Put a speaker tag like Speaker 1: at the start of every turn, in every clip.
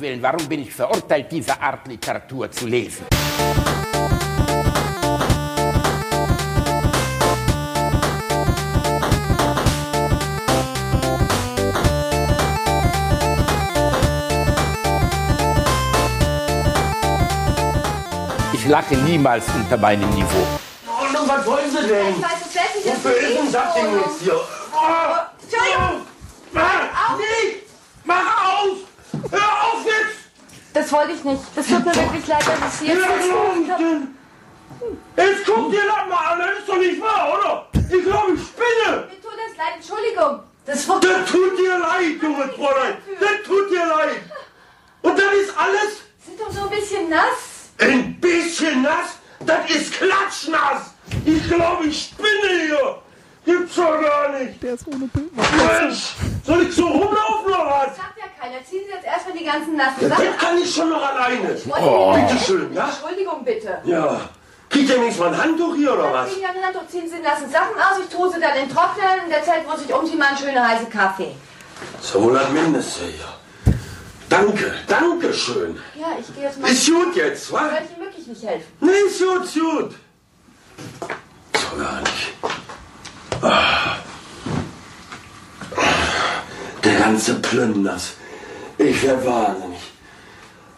Speaker 1: Willen, warum bin ich verurteilt, diese Art Literatur zu lesen? Ich lache niemals unter meinem Niveau.
Speaker 2: Oh, nun, was wollen Sie denn?
Speaker 3: Ich weiß es selbst nicht,
Speaker 2: Wofür
Speaker 3: ist
Speaker 2: ist denn das Ding jetzt hier? Oh,
Speaker 3: Entschuldigung.
Speaker 2: Mach nicht! Mach aus! Jetzt!
Speaker 3: Das wollte ich nicht. Das tut mir wirklich leid, dass ich jetzt
Speaker 2: Ja,
Speaker 3: nicht habe.
Speaker 2: denn? Jetzt guck dir das mal an, das ist doch nicht wahr, oder? Ich glaube, ich spinne!
Speaker 3: Mir tut das leid, Entschuldigung. Das
Speaker 2: Das tut dir leid, junges Fräulein! Das tut dir leid! Und das ist alles
Speaker 3: sind doch so ein bisschen nass.
Speaker 2: ein bisschen nass? Das ist klatschnass! Ich glaube, ich spinne hier! Gibt's doch gar nicht!
Speaker 4: Der ist ohne Bild.
Speaker 2: Mensch! Soll ich so rumlaufen oder was?
Speaker 3: Sagt ja keiner. Ziehen Sie jetzt erstmal die ganzen nassen
Speaker 2: Das
Speaker 3: Sachen
Speaker 2: kann ich schon noch alleine.
Speaker 3: Oh.
Speaker 2: Bitte schön, ja?
Speaker 3: Entschuldigung bitte.
Speaker 2: Ja. Kriegt ihr wenigstens mal ein Handtuch hier oder was?
Speaker 3: Sie an Handtuch, ziehen Sie die nassen Sachen aus, ich tue sie dann in den Trockner. In der Zeit muss ich umziehen, mal einen schönen heißen Kaffee.
Speaker 2: Das ist ja wohl das Mindeste hier. Danke, danke schön.
Speaker 3: Ja, ich gehe jetzt mal.
Speaker 2: Ist gut jetzt,
Speaker 3: Ich
Speaker 2: wa?
Speaker 3: werde Ihnen wirklich nicht helfen.
Speaker 2: Nee, ist gut, ist gut. So gar nicht. Der ganze Plünders. Ich werd wahnsinnig.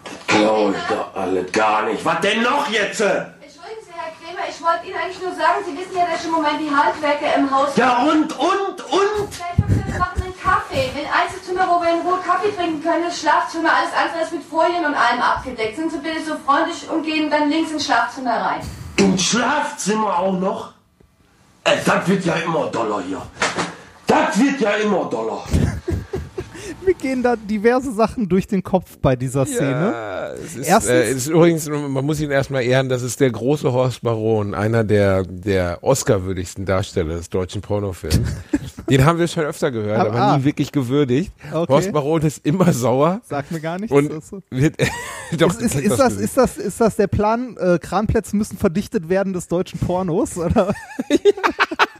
Speaker 2: Das glaube ich doch alles gar nicht. Was denn noch jetzt?
Speaker 3: Entschuldigen Sie, Herr Krämer, ich wollte Ihnen eigentlich nur sagen, Sie wissen ja, dass im Moment die Handwerker im Haus
Speaker 2: Ja und, und, und?
Speaker 3: Vielleicht wir machen einen Kaffee. Den Einzelzimmer, wo wir in Ruhe Kaffee trinken können, ist Schlafzimmer. Alles andere ist mit Folien und allem abgedeckt. Sind Sie bitte so freundlich und gehen dann links ins Schlafzimmer rein.
Speaker 2: Im Schlafzimmer auch noch? Äh, das wird ja immer doller hier. Das wird ja immer doller.
Speaker 4: Mir gehen da diverse Sachen durch den Kopf bei dieser Szene.
Speaker 5: Ja, es ist,
Speaker 4: Erstens-
Speaker 5: äh, es ist übrigens, man muss ihn erstmal ehren, das ist der große Horst Baron, einer der, der Oscar-würdigsten Darsteller des deutschen Pornofilms. Den haben wir schon öfter gehört,
Speaker 4: Ah,
Speaker 5: aber
Speaker 4: ah.
Speaker 5: nie wirklich gewürdigt.
Speaker 4: Okay.
Speaker 5: Horst Baron ist immer sauer.
Speaker 4: Sagt mir gar nichts.
Speaker 5: Und wird, doch,
Speaker 4: ist, ist, ist, das, ist, das, ist das der Plan, äh, Kranplätze müssen verdichtet werden des deutschen Pornos? Oder?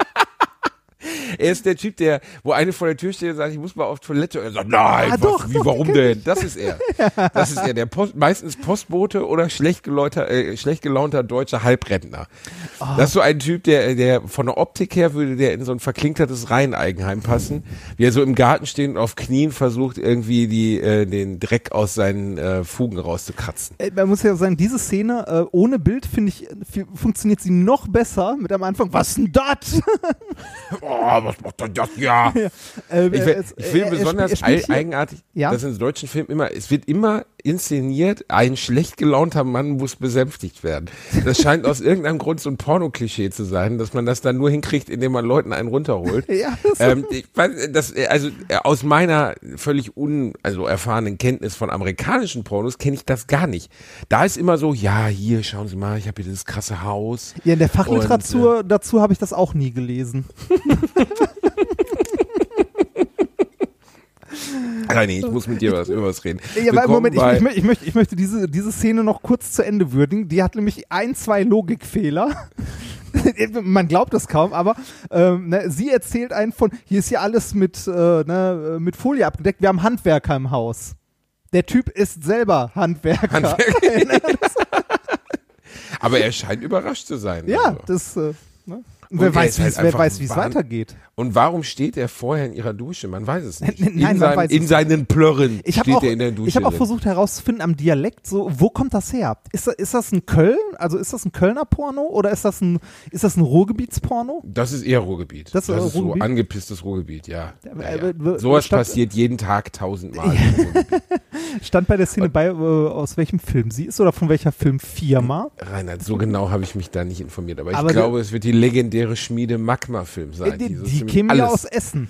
Speaker 5: Er ist der Typ, der, wo eine vor der Tür steht und sagt, ich muss mal auf Toilette. Und er sagt, nein,
Speaker 4: Ah,
Speaker 5: was,
Speaker 4: doch,
Speaker 5: wie,
Speaker 4: doch,
Speaker 5: warum denn? Das ist er. Das ist er, der Post, meistens Postbote oder schlecht, gelaunter, äh, schlecht gelaunter deutscher Halbrentner.
Speaker 4: Ah.
Speaker 5: Das ist so ein Typ, der, der von der Optik her würde der in so ein verklinkertes Reiheneigenheim passen, wie er so im Garten steht und auf Knien versucht, irgendwie die, äh, den Dreck aus seinen äh, Fugen rauszukratzen.
Speaker 4: Man muss ja sagen, diese Szene äh, ohne Bild, finde ich, funktioniert sie noch besser mit am Anfang. Was denn das?
Speaker 5: Oh, was macht denn das? Ja.
Speaker 4: Äh,
Speaker 5: Ich,
Speaker 4: äh,
Speaker 5: will- ich finde
Speaker 4: er- er
Speaker 5: besonders
Speaker 4: spiel-
Speaker 5: eigenartig,
Speaker 4: Ja?
Speaker 5: dass in deutschen Filmen immer, es wird immer inszeniert, ein schlecht gelaunter Mann muss besänftigt werden. Das scheint aus irgendeinem Grund so ein Porno-Klischee zu sein, dass man das dann nur hinkriegt, indem man Leuten einen runterholt.
Speaker 4: Ja, das-
Speaker 5: ähm, ich das, also äh, aus meiner völlig un, also erfahrenen Kenntnis von amerikanischen Pornos kenne ich das gar nicht. Da ist immer so, ja, hier, schauen Sie mal, ich habe hier dieses krasse Haus.
Speaker 4: Ja, in der Fachliteratur
Speaker 5: Und,
Speaker 4: dazu habe ich das auch nie gelesen.
Speaker 5: Nee, ich muss mit dir was über was reden.
Speaker 4: Ja, aber Moment, ich, ich, ich, möchte, ich möchte diese, diese Szene noch kurz zu Ende würdigen. Die hat nämlich ein, zwei Logikfehler. Man glaubt es kaum, aber ähm, ne, sie erzählt einen von, hier ist ja alles mit, äh, ne, mit Folie abgedeckt, wir haben Handwerker im Haus. Der Typ ist selber Handwerker.
Speaker 5: Aber er scheint überrascht zu sein.
Speaker 4: ja,
Speaker 5: also.
Speaker 4: das. Äh, ne? Und wer
Speaker 5: er
Speaker 4: weiß,
Speaker 5: ist halt
Speaker 4: wie es weitergeht.
Speaker 5: Und warum steht er vorher in ihrer Dusche? Man weiß es nicht.
Speaker 4: Nein,
Speaker 5: in,
Speaker 4: weiß es
Speaker 5: in seinen Plörren
Speaker 4: Ich habe
Speaker 5: steht
Speaker 4: auch,
Speaker 5: er in der Dusche.
Speaker 4: ich hab auch versucht herauszufinden am Dialekt, so wo kommt das her? Ist das, ist das ein Köln? Also ist das ein Kölner Porno oder ist das ein ist das ein Ruhrgebietsporno?
Speaker 5: Das ist eher Ruhrgebiet.
Speaker 4: Das
Speaker 5: Das,
Speaker 4: ist
Speaker 5: ist so
Speaker 4: Ruhrgebiet?
Speaker 5: angepisstes Ruhrgebiet, ja. ja, ja. Sowas passiert jeden Tag tausendmal. Ruhrgebiet.
Speaker 4: Stand bei der Szene bei, äh, aus welchem Film sie ist oder von welcher Filmfirma?
Speaker 5: Reinhard, so genau habe ich mich da nicht informiert. Aber ich
Speaker 4: Aber
Speaker 5: glaube, es wird die legendäre Schmiede Magma-Film sein.
Speaker 4: Äh, die die
Speaker 5: ziemlich
Speaker 4: kämen ja aus Essen.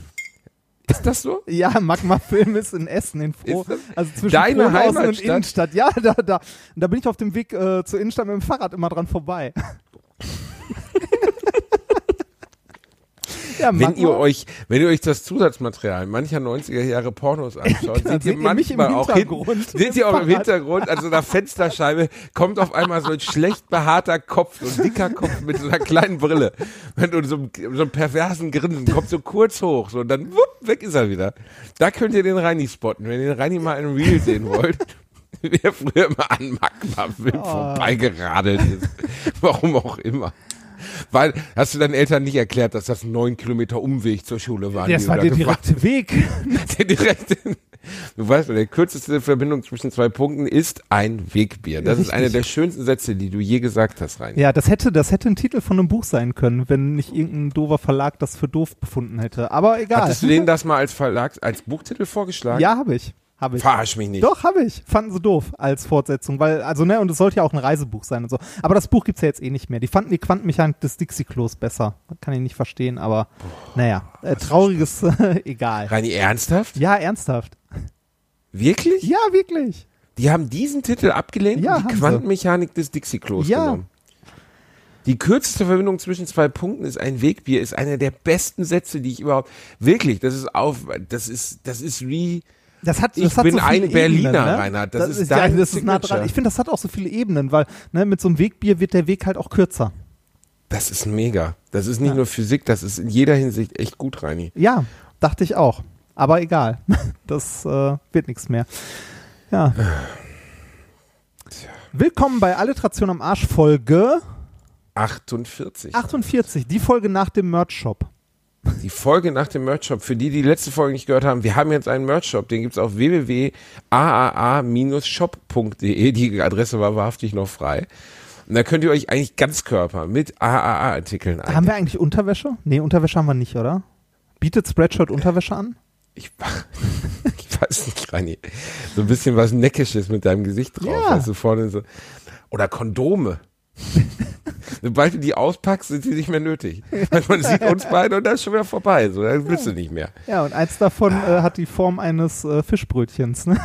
Speaker 5: Ist das so?
Speaker 4: Ja, Magma-Film ist in Essen, in Froh. Also zwischen
Speaker 5: deine
Speaker 4: Frohnhausen und? Innenstadt. Ja, da, da, da bin ich auf dem Weg äh, zur Innenstadt mit dem Fahrrad immer dran vorbei. Ja,
Speaker 5: wenn ihr
Speaker 4: mal.
Speaker 5: euch, wenn ihr euch das Zusatzmaterial mancher 90er Jahre Pornos anschaut, seht ihr
Speaker 4: seht ihr
Speaker 5: manchmal auch hinten,
Speaker 4: Hintergrund
Speaker 5: seht ihr auch im. Hintergrund, an so einer Fensterscheibe, kommt auf einmal so ein schlecht behaarter Kopf, so ein dicker Kopf mit so einer kleinen Brille und so einem, so einem perversen Grinsen, kommt so kurz hoch, so und dann wupp, weg ist er wieder. Da könnt ihr den Reini spotten, wenn ihr den Reini mal in Real sehen wollt. Wer früher immer an Magma-Film
Speaker 4: Oh.
Speaker 5: vorbeigeradelt ist. Warum auch immer. Weil, hast du deinen Eltern nicht erklärt, dass das neun Kilometer Umweg zur Schule war?
Speaker 4: Das war
Speaker 5: du
Speaker 4: der direkte Weg.
Speaker 5: der direkte. Du weißt, die kürzeste Verbindung zwischen zwei Punkten ist ein Wegbier. Das ist
Speaker 4: Richtig.
Speaker 5: einer der schönsten Sätze, die du je gesagt hast, Rein.
Speaker 4: Ja, das hätte, das hätte ein Titel von einem Buch sein können, wenn nicht irgendein doofer Verlag das für doof befunden hätte. Aber egal.
Speaker 5: Hattest du denen das mal als Verlag, als Buchtitel vorgeschlagen?
Speaker 4: Ja, habe ich. Habe ich.
Speaker 5: Verarsch mich nicht.
Speaker 4: Doch, habe ich. Fanden sie doof als Fortsetzung, weil, also, ne, und es sollte ja auch ein Reisebuch sein und so. Aber das Buch gibt's ja jetzt eh nicht mehr. Die fanden die Quantenmechanik des Dixie-Klos besser. Kann ich nicht verstehen, aber naja, äh, trauriges, egal.
Speaker 5: Reini, ernsthaft?
Speaker 4: Ja, ernsthaft.
Speaker 5: Wirklich?
Speaker 4: Ja, wirklich.
Speaker 5: Die haben diesen Titel abgelehnt
Speaker 4: Ja,
Speaker 5: und die
Speaker 4: sie.
Speaker 5: Quantenmechanik des Dixie-Klos
Speaker 4: Ja.
Speaker 5: genommen. Die kürzeste Verbindung zwischen zwei Punkten ist ein Wegbier, ist einer der besten Sätze, die ich überhaupt, wirklich, das ist auf, das ist, das ist wie,
Speaker 4: Das hat,
Speaker 5: Ich
Speaker 4: das hat
Speaker 5: bin
Speaker 4: so
Speaker 5: ein Berliner,
Speaker 4: Ebenen, ne?
Speaker 5: Reinhard. Das ist
Speaker 4: ja,
Speaker 5: dein
Speaker 4: das ist nah dran. Ich finde, das hat auch so viele Ebenen, weil ne, mit so einem Wegbier wird der Weg halt auch kürzer.
Speaker 5: das ist mega. Das ist nicht
Speaker 4: Ja.
Speaker 5: nur Physik, das ist in jeder Hinsicht echt gut, Reini.
Speaker 4: Ja, dachte ich auch. Aber egal. Das äh, wird nichts mehr. Ja. Willkommen bei Alliteration am Arsch Folge
Speaker 5: 48.
Speaker 4: 48, die Folge nach dem Merch-Shop.
Speaker 5: Die Folge nach dem Merch-Shop. Für die, die die letzte Folge nicht gehört haben, wir haben jetzt einen Merch-Shop. Den gibt's auf www.aaa-shop.de. Die Adresse war wahrhaftig noch frei. Und da könnt ihr euch eigentlich ganz Körper mit AAA-Artikeln ein.
Speaker 4: Haben wir eigentlich Unterwäsche? Nee, Unterwäsche haben wir nicht, oder? Bietet Spreadshirt Unterwäsche an?
Speaker 5: Ich, ich weiß nicht, Reini. So ein bisschen was Neckisches mit deinem Gesicht drauf.
Speaker 4: Ja.
Speaker 5: Du, vorne so. Oder Kondome. Sobald du die auspackst, sind sie nicht mehr nötig. Weil man sieht uns beide und dann ist schon wieder vorbei. So, dann willst du nicht mehr.
Speaker 4: Ja, und eins davon äh, hat die Form eines äh, Fischbrötchens. Ne?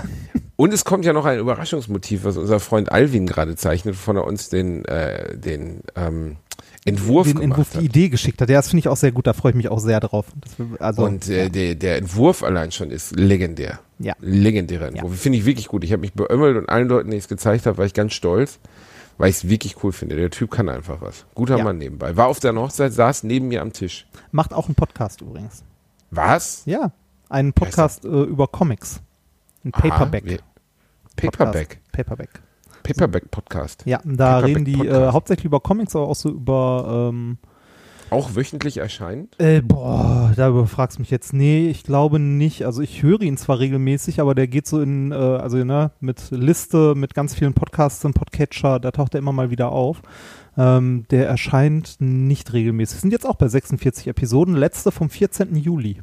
Speaker 5: Und es kommt ja noch ein Überraschungsmotiv, was unser Freund Alvin gerade zeichnet, von er uns den, äh, den ähm, Entwurf
Speaker 4: Den Entwurf, die. Idee geschickt hat. Ja, das finde ich auch sehr gut. Da freue ich mich auch sehr drauf. Das, wir- also,
Speaker 5: Und äh, der, der Entwurf allein schon ist legendär.
Speaker 4: Ja.
Speaker 5: Legendärer Entwurf. Finde ich wirklich gut. Ich habe mich beömmelt und allen Leuten, die ich es gezeigt habe, war ich ganz stolz, weil ich es wirklich cool finde. Der Typ kann einfach was. Guter
Speaker 4: Ja.
Speaker 5: Mann nebenbei. War auf der Hochzeit, saß neben mir am Tisch.
Speaker 4: macht auch einen Podcast übrigens.
Speaker 5: Was?
Speaker 4: Ja, einen Podcast äh, über Comics. Ein Paperback.
Speaker 5: Wir- Paperback.
Speaker 4: Podcast. Paperback.
Speaker 5: Paperback Podcast.
Speaker 4: Ja, da
Speaker 5: Paperback
Speaker 4: reden die äh, hauptsächlich über Comics, aber auch so über, ähm,
Speaker 5: Auch wöchentlich erscheint.
Speaker 4: äh, boah, darüber fragst du mich jetzt. Nee, ich glaube nicht. Also ich höre ihn zwar regelmäßig, aber der geht so in, äh, also ne, mit Liste, mit ganz vielen Podcasts und Podcatcher, da taucht er immer mal wieder auf. Ähm, der erscheint nicht regelmäßig. Wir sind jetzt auch bei 46 Episoden, letzte vom 14. Juli.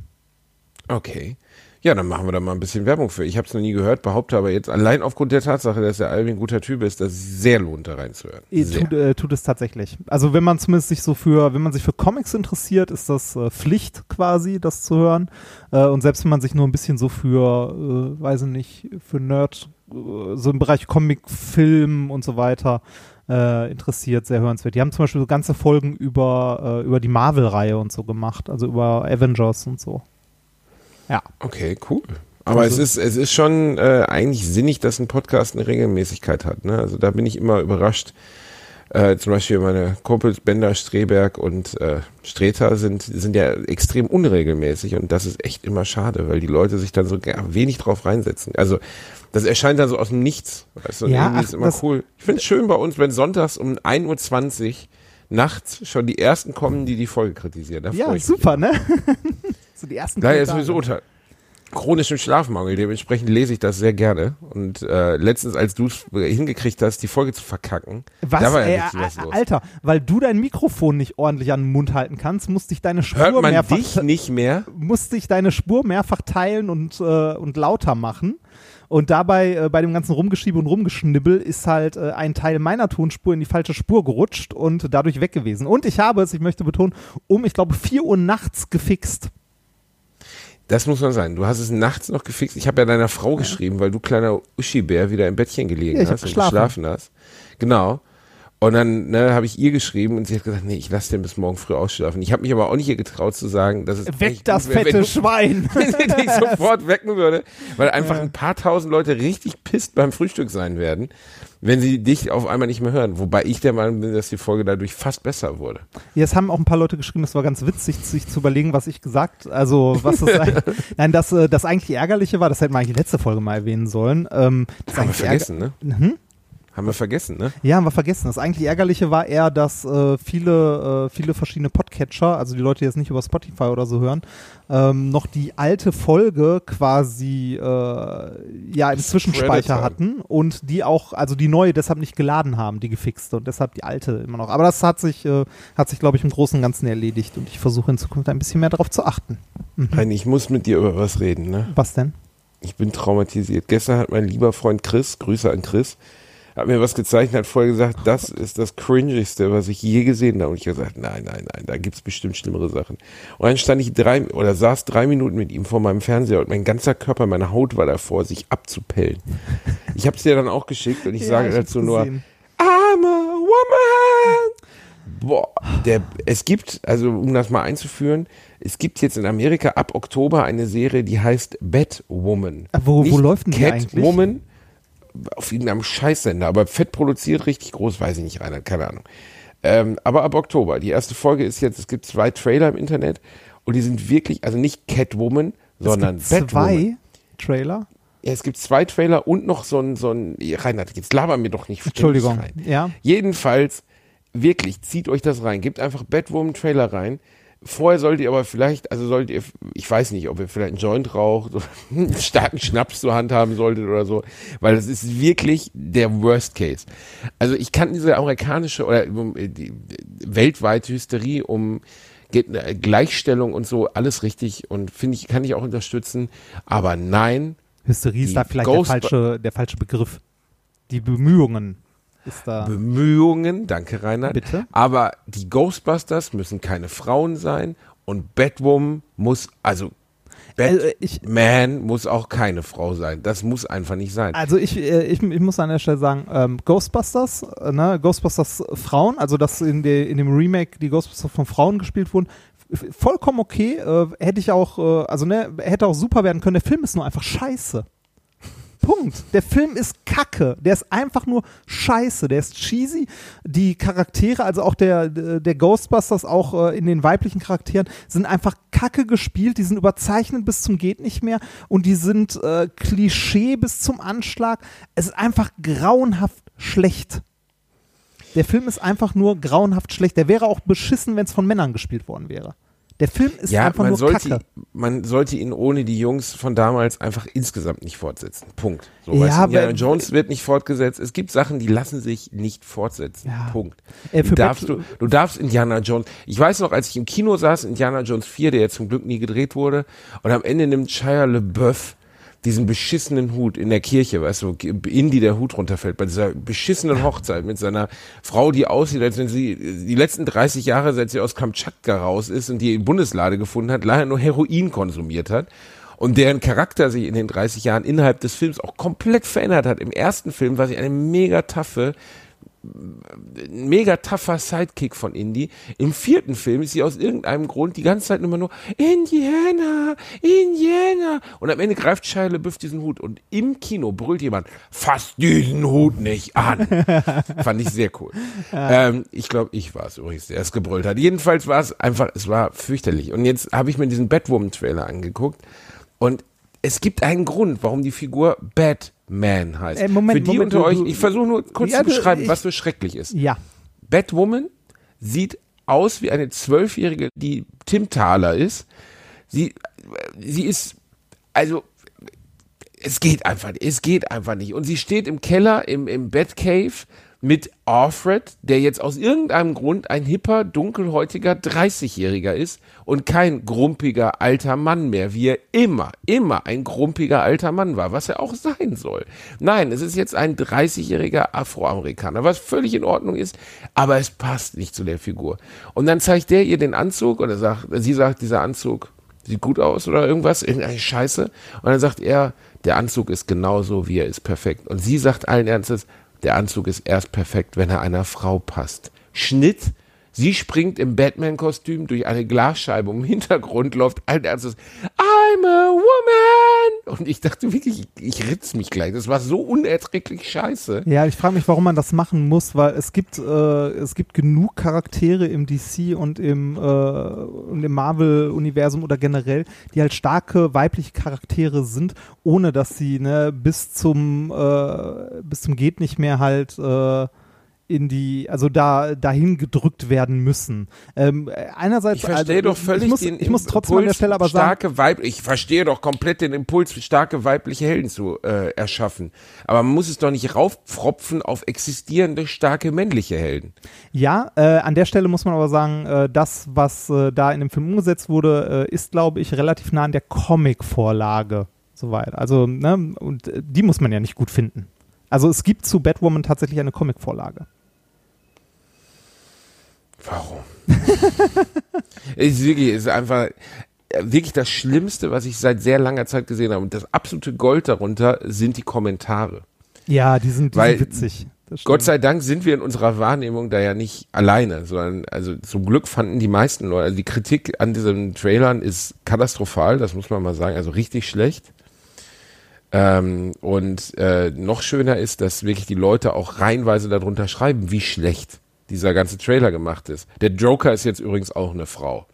Speaker 5: Okay. Ja, dann machen wir da mal ein bisschen Werbung für. Ich habe es noch nie gehört, behaupte aber jetzt allein aufgrund der Tatsache, dass der Alvin ein guter Typ ist, dass es sehr lohnt, da reinzuhören.
Speaker 4: Tut, äh, tut es tatsächlich. Also wenn man zumindest sich so für, wenn man sich für Comics interessiert, ist das äh, Pflicht quasi, das zu hören. Äh, und selbst wenn man sich nur ein bisschen so für, äh, weiß ich nicht, für Nerd, äh, so im Bereich Comic, Film und so weiter äh, interessiert, sehr hörenswert. Die haben zum Beispiel so ganze Folgen über, über die Marvel-Reihe und so gemacht, also über Avengers und so. Ja.
Speaker 5: Okay, cool. Aber
Speaker 4: Also-
Speaker 5: es ist, es ist schon äh, eigentlich sinnig, dass ein Podcast eine Regelmäßigkeit hat. Ne? Also da bin ich immer überrascht. Äh, zum Beispiel meine Kumpels Bender, Streberg und äh, Streter sind, sind ja extrem unregelmäßig und das ist echt immer schade, weil die Leute sich dann so wenig drauf reinsetzen. Also das erscheint dann so aus dem Nichts. Weißt du?
Speaker 4: Ja, ach,
Speaker 5: ist immer cool. Ich finde es schön bei uns, wenn sonntags um 1.20 Uhr nachts schon die ersten kommen, die die Folge kritisieren. Da
Speaker 4: Ja, super, ne? so die ersten
Speaker 5: ist
Speaker 4: Kommentare.
Speaker 5: sowieso unter chronischem Schlafmangel. Dementsprechend lese ich das sehr gerne. Und äh, letztens, als du es hingekriegt hast, die Folge zu verkacken,
Speaker 4: Was,
Speaker 5: da war ja
Speaker 4: ey,
Speaker 5: richtig was
Speaker 4: Al-
Speaker 5: los.
Speaker 4: Alter, weil du dein Mikrofon nicht ordentlich an den Mund halten kannst, musste ich deine Spur
Speaker 5: Hört man
Speaker 4: mehrfach
Speaker 5: dich nicht mehr?
Speaker 4: musste ich deine Spur mehrfach teilen und, äh, und lauter machen. Und dabei, äh, bei dem ganzen Rumgeschiebe und Rumgeschnibbel, ist halt äh, ein Teil meiner Tonspur in die falsche Spur gerutscht und dadurch weg gewesen. Und ich habe es, ich möchte betonen, um, ich glaube, 4 Uhr nachts gefixt.
Speaker 5: Das muss man sein. Du hast es nachts noch gefixt. Ich habe ja deiner Frau geschrieben, weil du kleiner Uschi-Bär wieder im Bettchen gelegen
Speaker 4: Ja,
Speaker 5: hast und
Speaker 4: geschlafen
Speaker 5: hast. Genau. Und dann ne, habe ich ihr geschrieben und sie hat gesagt, nee, ich lasse den bis morgen früh ausschlafen. Ich habe mich aber auch nicht ihr getraut zu sagen, dass es echt
Speaker 4: das
Speaker 5: gut
Speaker 4: fette
Speaker 5: wenn
Speaker 4: Schwein.
Speaker 5: wenn du dich sofort wecken würde, weil einfach ein paar tausend Leute richtig pisst beim Frühstück sein werden, wenn sie dich auf einmal nicht mehr hören. Wobei ich der Meinung bin, dass die Folge dadurch fast besser wurde.
Speaker 4: Ja, es haben auch ein paar Leute geschrieben, es war ganz witzig, sich zu überlegen, was ich gesagt, also was das eigentlich, nein, das, äh, das eigentlich Ärgerliche war, das hätten wir eigentlich die letzte Folge mal erwähnen sollen. Ähm, das
Speaker 5: Haben wir vergessen, ne?
Speaker 4: Mhm.
Speaker 5: Haben wir vergessen, ne?
Speaker 4: Ja, haben wir vergessen. Das eigentlich Ärgerliche war eher, dass äh, viele, äh, viele verschiedene Podcatcher, also die Leute, die jetzt nicht über Spotify oder so hören, ähm, noch die alte Folge quasi äh, ja im Zwischenspeicher hatten und die auch, also die neue deshalb nicht geladen haben, die gefixte und deshalb die alte immer noch. Aber das hat sich, äh, hat sich, glaube ich, im Großen und Ganzen erledigt und ich versuche in Zukunft ein bisschen mehr darauf zu achten.
Speaker 5: Nein, ich muss mit dir über was reden, ne?
Speaker 4: Was denn?
Speaker 5: Ich bin traumatisiert. Gestern hat mein lieber Freund Chris, Grüße an Chris, hat mir was gezeichnet, hat vorher gesagt, das ist das Cringigste, was ich je gesehen habe. Und ich habe gesagt, nein, nein, nein, da gibt's bestimmt schlimmere Sachen. Und dann stand ich drei oder saß drei Minuten mit ihm vor meinem Fernseher und mein ganzer Körper, meine Haut war davor, sich abzupellen. Ich habe es dir dann auch geschickt und ich
Speaker 4: Ja,
Speaker 5: sage
Speaker 4: ich
Speaker 5: dazu nur. I'm a woman. Boah, der, es gibt, also um das mal einzuführen, es gibt jetzt in Amerika ab Oktober eine Serie, die heißt Batwoman.
Speaker 4: Wo- wo
Speaker 5: Nicht
Speaker 4: läuft denn die eigentlich?
Speaker 5: Catwoman auf irgendeinem Scheißsender, aber fett produziert, richtig groß, weiß ich nicht, Rainer, keine Ahnung. Ähm, aber ab Oktober. Die erste Folge ist jetzt, es gibt zwei Trailer im Internet und die sind wirklich, also nicht Catwoman, sondern
Speaker 4: es gibt
Speaker 5: Batwoman.
Speaker 4: zwei Trailer.
Speaker 5: Ja, es gibt zwei Trailer und noch so ein, so ein, Reinhard, jetzt laber mir doch nicht
Speaker 4: Entschuldigung.
Speaker 5: Rein.
Speaker 4: Ja.
Speaker 5: Jedenfalls, wirklich, zieht euch das rein. Gebt einfach Batwoman-Trailer rein. Vorher solltet ihr aber vielleicht, also solltet ihr, ich weiß nicht, ob ihr vielleicht einen Joint raucht oder einen starken Schnaps zur Hand haben solltet oder so, weil das ist wirklich der Worst Case. Also ich kann diese amerikanische oder äh, die, weltweite Hysterie um äh, Gleichstellung und so alles richtig und finde ich, kann ich auch unterstützen, aber nein,
Speaker 4: Hysterie ist da vielleicht der falsche, der falsche Begriff. Die Bemühungen.
Speaker 5: Bemühungen, danke Reinhard.
Speaker 4: Bitte?
Speaker 5: Aber die Ghostbusters müssen keine Frauen sein und Batwoman muss, also
Speaker 4: Also, ich-
Speaker 5: Batman muss auch keine Frau sein. Das muss einfach nicht sein.
Speaker 4: Also ich, äh, ich, ich muss an der Stelle sagen, ähm, Ghostbusters, äh, ne, Ghostbusters Frauen, also dass in, der in dem Remake die Ghostbusters von Frauen gespielt wurden, vollkommen okay. Äh, hätte ich auch, äh, also ne, hätte auch super werden können. Der Film ist nur einfach scheiße. Punkt. Der Film ist kacke. Der ist einfach nur scheiße. Der ist cheesy. Die Charaktere, also auch der, der Ghostbusters, auch äh, in den weiblichen Charakteren, sind einfach kacke gespielt. Die sind überzeichnet bis zum geht nicht mehr und die sind äh, Klischee bis zum Anschlag. Es ist einfach grauenhaft schlecht. Der Film ist einfach nur grauenhaft schlecht. Der wäre auch beschissen, wenn es von Männern gespielt worden wäre. Der Film ist
Speaker 5: ja,
Speaker 4: einfach
Speaker 5: man
Speaker 4: nur
Speaker 5: sollte,
Speaker 4: kacke.
Speaker 5: man sollte ihn ohne die Jungs von damals einfach insgesamt nicht fortsetzen. Punkt. So,
Speaker 4: Ja,
Speaker 5: weißt du, Indiana Jones wird nicht fortgesetzt. Es gibt Sachen, die lassen sich nicht fortsetzen.
Speaker 4: Ja.
Speaker 5: Punkt.
Speaker 4: Äh,
Speaker 5: darfst du, du darfst Indiana Jones. Ich weiß noch, als ich im Kino saß, Indiana Jones 4, der jetzt zum Glück nie gedreht wurde, und am Ende nimmt Shia LeBeouf diesen beschissenen Hut in der Kirche, weißt du, in die der Hut runterfällt, bei dieser beschissenen Hochzeit mit seiner Frau, die aussieht, als wenn sie die letzten 30 Jahre, seit sie aus Kamtschatka raus ist und die Bundeslade gefunden hat, leider nur Heroin konsumiert hat und deren Charakter sich in den 30 Jahren innerhalb des Films auch komplett verändert hat. Im ersten Film war sie eine mega taffe, mega tougher Sidekick von Indy. Im vierten Film ist sie aus irgendeinem Grund die ganze Zeit immer nur Indiana, Indiana. Und am Ende greift Shia LaBeouf diesen Hut und im Kino brüllt jemand, fass diesen Hut nicht an. Fand ich sehr cool. Ähm, ich glaube, ich war es übrigens, der es gebrüllt hat. Jedenfalls war es einfach, es war fürchterlich. Und jetzt habe ich mir diesen Batwoman-Trailer angeguckt und es gibt einen Grund, warum die Figur Batman heißt.
Speaker 4: Äh, Moment,
Speaker 5: Für die
Speaker 4: Moment,
Speaker 5: unter euch, ich versuche nur kurz
Speaker 4: Ja,
Speaker 5: zu beschreiben,
Speaker 4: ich-
Speaker 5: was so schrecklich ist.
Speaker 4: Ja.
Speaker 5: Batwoman sieht aus wie eine Zwölfjährige, die Tim Thaler ist. Sie, sie ist, also, es geht einfach nicht, es geht einfach nicht. Und sie steht im Keller, im, im Batcave mit Alfred, der jetzt aus irgendeinem Grund ein hipper, dunkelhäutiger 30-Jähriger ist und kein grumpiger alter Mann mehr, wie er immer, immer ein grumpiger alter Mann war, was er auch sein soll. Nein, es ist jetzt ein 30-jähriger Afroamerikaner, was völlig in Ordnung ist, aber es passt nicht zu der Figur. Und dann zeigt der ihr den Anzug und er sagt, sie sagt, dieser Anzug sieht gut aus oder irgendwas, irgendeine Scheiße. Und dann sagt er, der Anzug ist genauso, wie er ist, perfekt. Und sie sagt allen Ernstes, Der Anzug ist erst perfekt, wenn er einer Frau passt. Schnitt. Sie springt im Batman-Kostüm durch eine Glasscheibe im Hintergrund läuft allen Ernstes I'm a woman. Und ich dachte wirklich, ich, ich ritz mich gleich. Das war so unerträglich scheiße.
Speaker 4: Ja, ich frage mich, warum man das machen muss, weil es gibt, äh, es gibt genug Charaktere im DC und im, äh, und im Marvel-Universum oder generell, die halt starke weibliche Charaktere sind, ohne dass sie ne, bis zum äh, bis zum geht nicht mehr halt äh, in die, also da dahin gedrückt werden müssen. Ähm, einerseits,
Speaker 5: Ich verstehe
Speaker 4: also,
Speaker 5: doch völlig
Speaker 4: ich muss,
Speaker 5: den
Speaker 4: ich muss trotzdem an der
Speaker 5: Impuls,
Speaker 4: Stelle aber sagen,
Speaker 5: starke Weib ich verstehe doch komplett den Impuls, starke weibliche Helden zu äh, erschaffen. Aber man muss es doch nicht raufpfropfen auf existierende starke männliche Helden.
Speaker 4: Ja, äh, an der Stelle muss man aber sagen, äh, das, was äh, da in dem Film umgesetzt wurde, äh, ist, glaube ich, relativ nah an der Comic-Vorlage. Soweit. Also, ne, und äh, die muss man ja nicht gut finden. Also es gibt zu Batwoman tatsächlich eine Comic-Vorlage.
Speaker 5: Warum? ist wirklich, ist einfach äh, wirklich das Schlimmste, was ich seit sehr langer Zeit gesehen habe. Und das absolute Gold darunter sind die Kommentare.
Speaker 4: Ja, die sind, die
Speaker 5: Weil
Speaker 4: sind witzig.
Speaker 5: Gott sei Dank sind wir in unserer Wahrnehmung da ja nicht alleine, sondern also zum Glück fanden die meisten Leute, also die Kritik an diesen Trailern ist katastrophal, das muss man mal sagen, also richtig schlecht. Ähm, und äh, noch schöner ist, dass wirklich die Leute auch reihenweise darunter schreiben, wie schlecht dieser ganze Trailer gemacht ist. Der Joker ist jetzt übrigens auch eine Frau.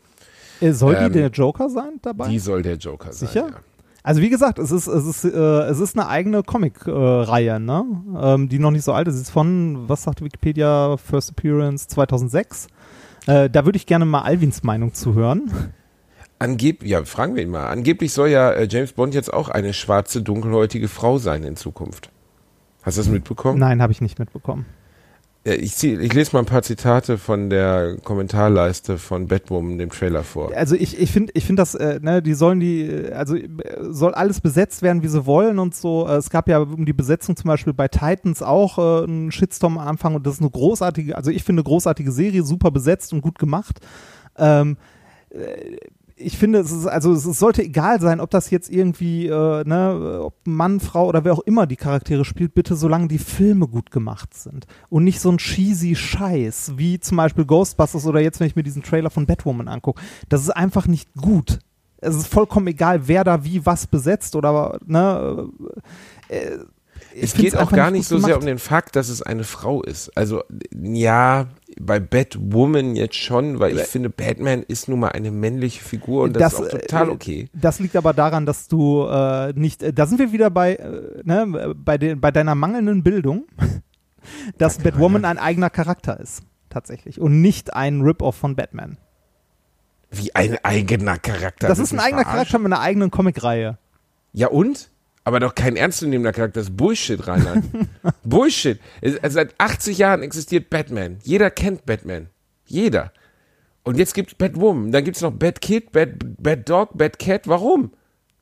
Speaker 4: Äh, Soll
Speaker 5: ähm,
Speaker 4: die der Joker sein dabei?
Speaker 5: Die soll der Joker sein.
Speaker 4: Sicher?
Speaker 5: Ja.
Speaker 4: Also wie gesagt, es ist, es ist, äh, es ist eine eigene Comic-Reihe, ne? Ähm, die noch nicht so alt ist. Sie ist von, was sagt Wikipedia, First Appearance 2006. Äh, da würde ich gerne mal Alvins Meinung zu hören.
Speaker 5: Angeb ja, fragen wir ihn mal. Angeblich soll ja äh, James Bond jetzt auch eine schwarze, dunkelhäutige Frau sein in Zukunft. Hast du das mitbekommen?
Speaker 4: Nein, habe ich nicht mitbekommen.
Speaker 5: Ja, ich, zieh, ich lese mal ein paar Zitate von der Kommentarleiste von Batwoman, dem Trailer vor.
Speaker 4: Also ich, ich finde, ich finde das, äh, ne, die sollen die, äh, also äh, soll alles besetzt werden, wie sie wollen und so. Äh, Es gab ja um die Besetzung zum Beispiel bei Titans auch äh, einen Shitstorm am Anfang und das ist eine großartige, also ich finde eine großartige Serie, super besetzt und gut gemacht. Ähm, äh, ich finde, es ist, also es sollte egal sein, ob das jetzt irgendwie, äh, ne, ob Mann, Frau oder wer auch immer die Charaktere spielt, bitte solange die Filme gut gemacht sind. Und nicht so ein cheesy Scheiß, wie zum Beispiel Ghostbusters oder jetzt, wenn ich mir diesen Trailer von Batwoman angucke. Das ist einfach nicht gut. Es ist vollkommen egal, wer da wie was besetzt oder, ne, äh, ich
Speaker 5: es geht auch gar
Speaker 4: nicht
Speaker 5: so sehr
Speaker 4: gemacht.
Speaker 5: um den Fakt, dass es eine Frau ist. Also ja, bei Batwoman jetzt schon, weil ich finde, Batman ist nun mal eine männliche Figur und das, ist auch total
Speaker 4: äh,
Speaker 5: okay.
Speaker 4: Das liegt aber daran, dass du äh, nicht, äh, da sind wir wieder bei, äh, ne, bei, den, bei deiner mangelnden Bildung, dass Batwoman ein eigener Charakter ist, tatsächlich, und nicht ein Rip-Off von Batman.
Speaker 5: Wie ein eigener Charakter.
Speaker 4: Das ist ein eigener
Speaker 5: verarschen?
Speaker 4: Charakter mit einer eigenen Comicreihe.
Speaker 5: Ja und? Aber doch kein ernstzunehmender Charakter. Das ist Bullshit, Reinhard. Bullshit. Es- Also seit 80 Jahren existiert Batman. Jeder kennt Batman. Jeder. Und jetzt gibt's Batwoman. Dann gibt's noch Batkid, Bat, Bat Dog, Batcat. Warum?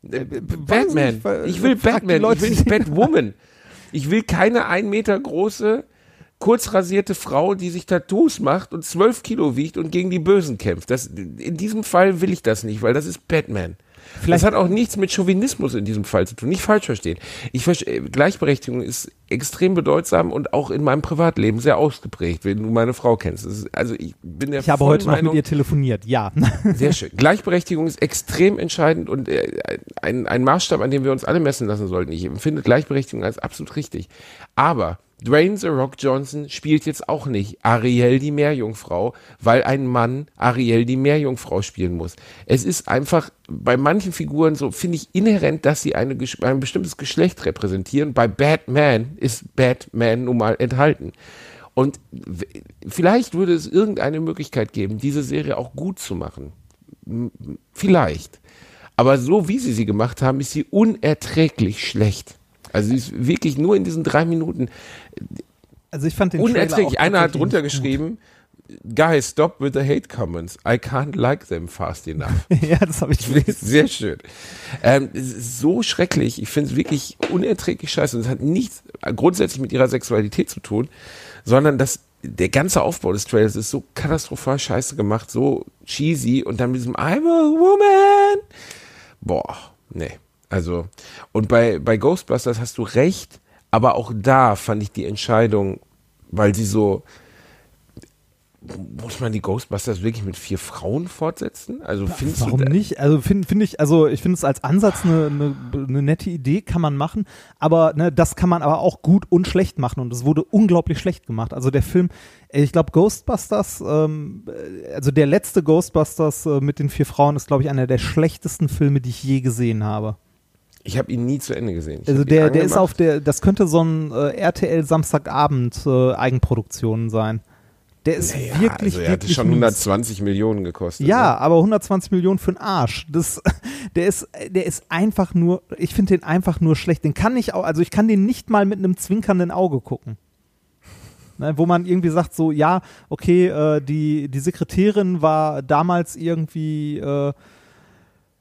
Speaker 5: Äh, B- Batman.
Speaker 4: nicht, weil-
Speaker 5: Ich will
Speaker 4: die
Speaker 5: Batman.
Speaker 4: Leute,
Speaker 5: Ich will nicht Batwoman. Ich will keine ein Meter große, kurzrasierte Frau, die sich Tattoos macht und zwölf Kilo wiegt und gegen die Bösen kämpft. Das, in diesem Fall will ich das nicht, weil das ist Batman.
Speaker 4: Vielleicht-
Speaker 5: das hat auch nichts mit Chauvinismus in diesem Fall zu tun. Nicht falsch verstehen. Ich verstehe, Gleichberechtigung ist extrem bedeutsam und auch in meinem Privatleben sehr ausgeprägt, wenn du meine Frau kennst. Ist, also ich bin der
Speaker 4: Ich habe heute noch
Speaker 5: Meinung,
Speaker 4: mit ihr telefoniert, ja.
Speaker 5: sehr schön. Gleichberechtigung ist extrem entscheidend und äh, ein, ein Maßstab, an dem wir uns alle messen lassen sollten. Ich empfinde Gleichberechtigung als absolut richtig. Aber Dwayne The Rock Johnson spielt jetzt auch nicht Ariel die Meerjungfrau, weil ein Mann Ariel die Meerjungfrau spielen muss. Es ist einfach bei manchen Figuren so, finde ich, inhärent, dass sie eine, ein bestimmtes Geschlecht repräsentieren. Bei Batman ist Batman nun mal enthalten. Und vielleicht würde es irgendeine Möglichkeit geben, diese Serie auch gut zu machen. Vielleicht. Aber so wie sie sie gemacht haben, ist sie unerträglich schlecht. Also sie ist wirklich nur in diesen drei Minuten
Speaker 4: Also ich fand den
Speaker 5: unerträglich. Einer hat drunter
Speaker 4: nicht gut.
Speaker 5: Guys, stop with the hate comments. I can't like them fast enough.
Speaker 4: ja, das habe ich gelesen.
Speaker 5: Sehr schön. Ähm, so schrecklich. Ich finde es wirklich unerträglich scheiße. Und es hat nichts grundsätzlich mit ihrer Sexualität zu tun, sondern dass der ganze Aufbau des Trailers ist so katastrophal scheiße gemacht, so cheesy und dann mit diesem I'm a woman. Boah, nee. Also, und bei, bei Ghostbusters hast du recht, Aber auch da fand ich die Entscheidung, weil sie so, muss man die Ghostbusters wirklich mit vier Frauen fortsetzen? Also findest
Speaker 4: Warum
Speaker 5: du,
Speaker 4: nicht? Also finde find ich, also ich finde es als Ansatz eine, eine, eine nette Idee, kann man machen, aber ne, das kann man aber auch gut und schlecht machen und es wurde unglaublich schlecht gemacht. Also der Film, äh, ich glaube Ghostbusters, ähm, äh, also der letzte Ghostbusters äh, mit den vier Frauen ist, glaube ich, einer der schlechtesten Filme, die ich je gesehen habe.
Speaker 5: Ich habe ihn nie zu Ende gesehen. Ich
Speaker 4: Also der, der ist auf der, das könnte so ein äh, RTL Samstagabend äh, Eigenproduktion sein. Der ist
Speaker 5: Naja,
Speaker 4: wirklich,
Speaker 5: also er hatte
Speaker 4: wirklich
Speaker 5: schon
Speaker 4: mies.
Speaker 5: 120 Millionen gekostet.
Speaker 4: Ja,
Speaker 5: Ne?
Speaker 4: aber 120 Millionen für den Arsch. Das, der ist, der ist einfach nur, ich finde den einfach nur schlecht. Den kann ich auch, also ich kann den nicht mal mit einem zwinkernden Auge gucken. Ne, wo man irgendwie sagt so, ja, okay, äh, die, die Sekretärin war damals irgendwie, äh,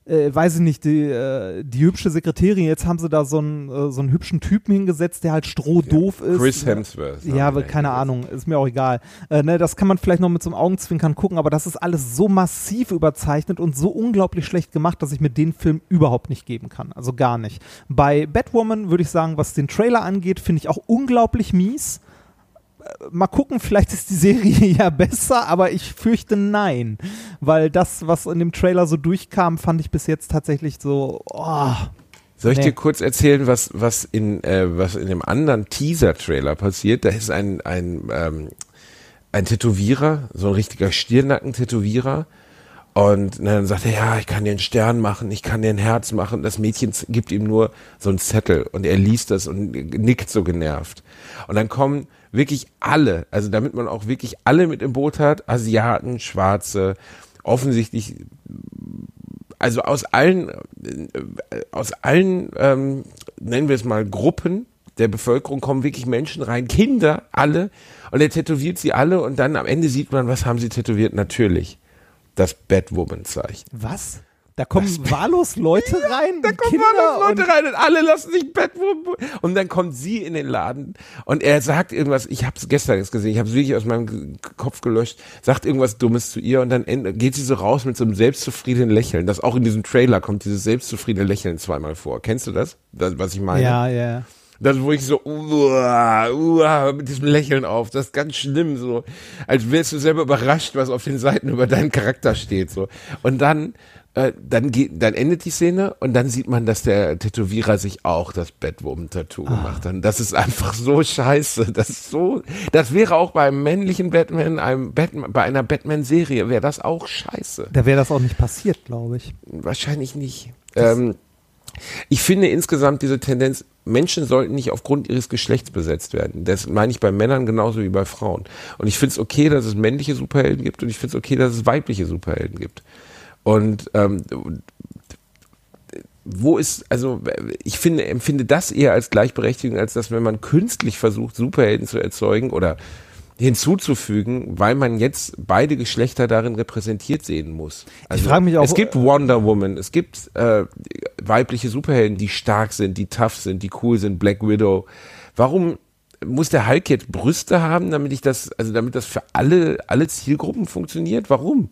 Speaker 4: äh, weiß ich nicht, die, äh, die hübsche Sekretärin, jetzt haben sie da so einen, äh, so einen hübschen Typen hingesetzt, der halt strohdoof ist.
Speaker 5: Chris Hemsworth.
Speaker 4: Ja, aber keine. Ahnung, ist mir auch egal. Äh, ne, das kann man vielleicht noch mit so einem Augenzwinkern gucken, aber das ist alles so massiv überzeichnet und so unglaublich schlecht gemacht, dass ich mir den Film überhaupt nicht geben kann. Also gar nicht. Bei Batwoman würde ich sagen, was den Trailer angeht, finde ich auch unglaublich mies. Mal gucken, vielleicht ist die Serie ja besser, aber ich fürchte nein. Weil das, was in dem Trailer so durchkam, fand ich bis jetzt tatsächlich so, oh,
Speaker 5: Soll ich
Speaker 4: Nee.
Speaker 5: dir kurz erzählen, was, was, in, äh, was in dem anderen Teaser-Trailer passiert? Da ist ein, ein, ähm, ein Tätowierer, so ein richtiger Stirnacken-Tätowierer. Und dann sagt er, ja, ich kann dir einen Stern machen, ich kann dir ein Herz machen. Das Mädchen gibt ihm nur so einen Zettel und er liest das und nickt so genervt. Und dann kommen wirklich alle, also damit man auch wirklich alle mit im Boot hat, Asiaten, Schwarze, offensichtlich also aus allen, äh, aus allen, ähm, nennen wir es mal, Gruppen der Bevölkerung kommen wirklich Menschen rein, Kinder, alle, und er tätowiert sie alle und dann am Ende sieht man, was haben sie tätowiert? Natürlich das Batwoman-Zeichen.
Speaker 4: was? Da kommen wahllos Leute rein,
Speaker 5: Da kommen
Speaker 4: Kinder
Speaker 5: alle Leute
Speaker 4: und
Speaker 5: rein und alle lassen sich Batwoman. Und dann kommt sie in den Laden und er sagt irgendwas, ich habe es gestern jetzt gesehen, ich habe es wirklich aus meinem Kopf gelöscht, sagt irgendwas Dummes zu ihr und dann geht sie so raus mit so einem selbstzufriedenen Lächeln. Das auch in diesem Trailer kommt dieses selbstzufriedene Lächeln zweimal vor. Kennst du das? das was ich meine?
Speaker 4: Ja, ja.
Speaker 5: Das, wo ich so, uah, uah, mit diesem Lächeln auf, das ist ganz schlimm, so, als wärst du selber überrascht, was auf den Seiten über deinen Charakter steht, so. Und dann, äh, dann geht, dann endet die Szene und dann sieht man, dass der Tätowierer sich auch das Batwoman-Tattoo gemacht hat. Und das ist einfach so scheiße, das ist so, das wäre auch bei einem männlichen Batman, einem Batman, bei einer Batman-Serie wäre das auch scheiße.
Speaker 4: Da wäre das auch nicht passiert, glaube ich.
Speaker 5: Wahrscheinlich nicht. Ähm, ich finde insgesamt diese Tendenz, Menschen sollten nicht aufgrund ihres Geschlechts besetzt werden. Das meine ich bei Männern genauso wie bei Frauen. Und ich finde es okay, dass es männliche Superhelden gibt und ich finde es okay, dass es weibliche Superhelden gibt. Und ähm, wo ist, also ich finde, empfinde das eher als Gleichberechtigung, als dass wenn man künstlich versucht, Superhelden zu erzeugen oder hinzuzufügen, weil man jetzt beide Geschlechter darin repräsentiert sehen muss. Also,
Speaker 4: frag mich auch-
Speaker 5: Es gibt Wonder Woman, es gibt äh, weibliche Superhelden, die stark sind, die tough sind, die cool sind, Black Widow. Warum muss der Hulk jetzt Brüste haben, damit ich das, also damit das für alle, alle Zielgruppen funktioniert? Warum?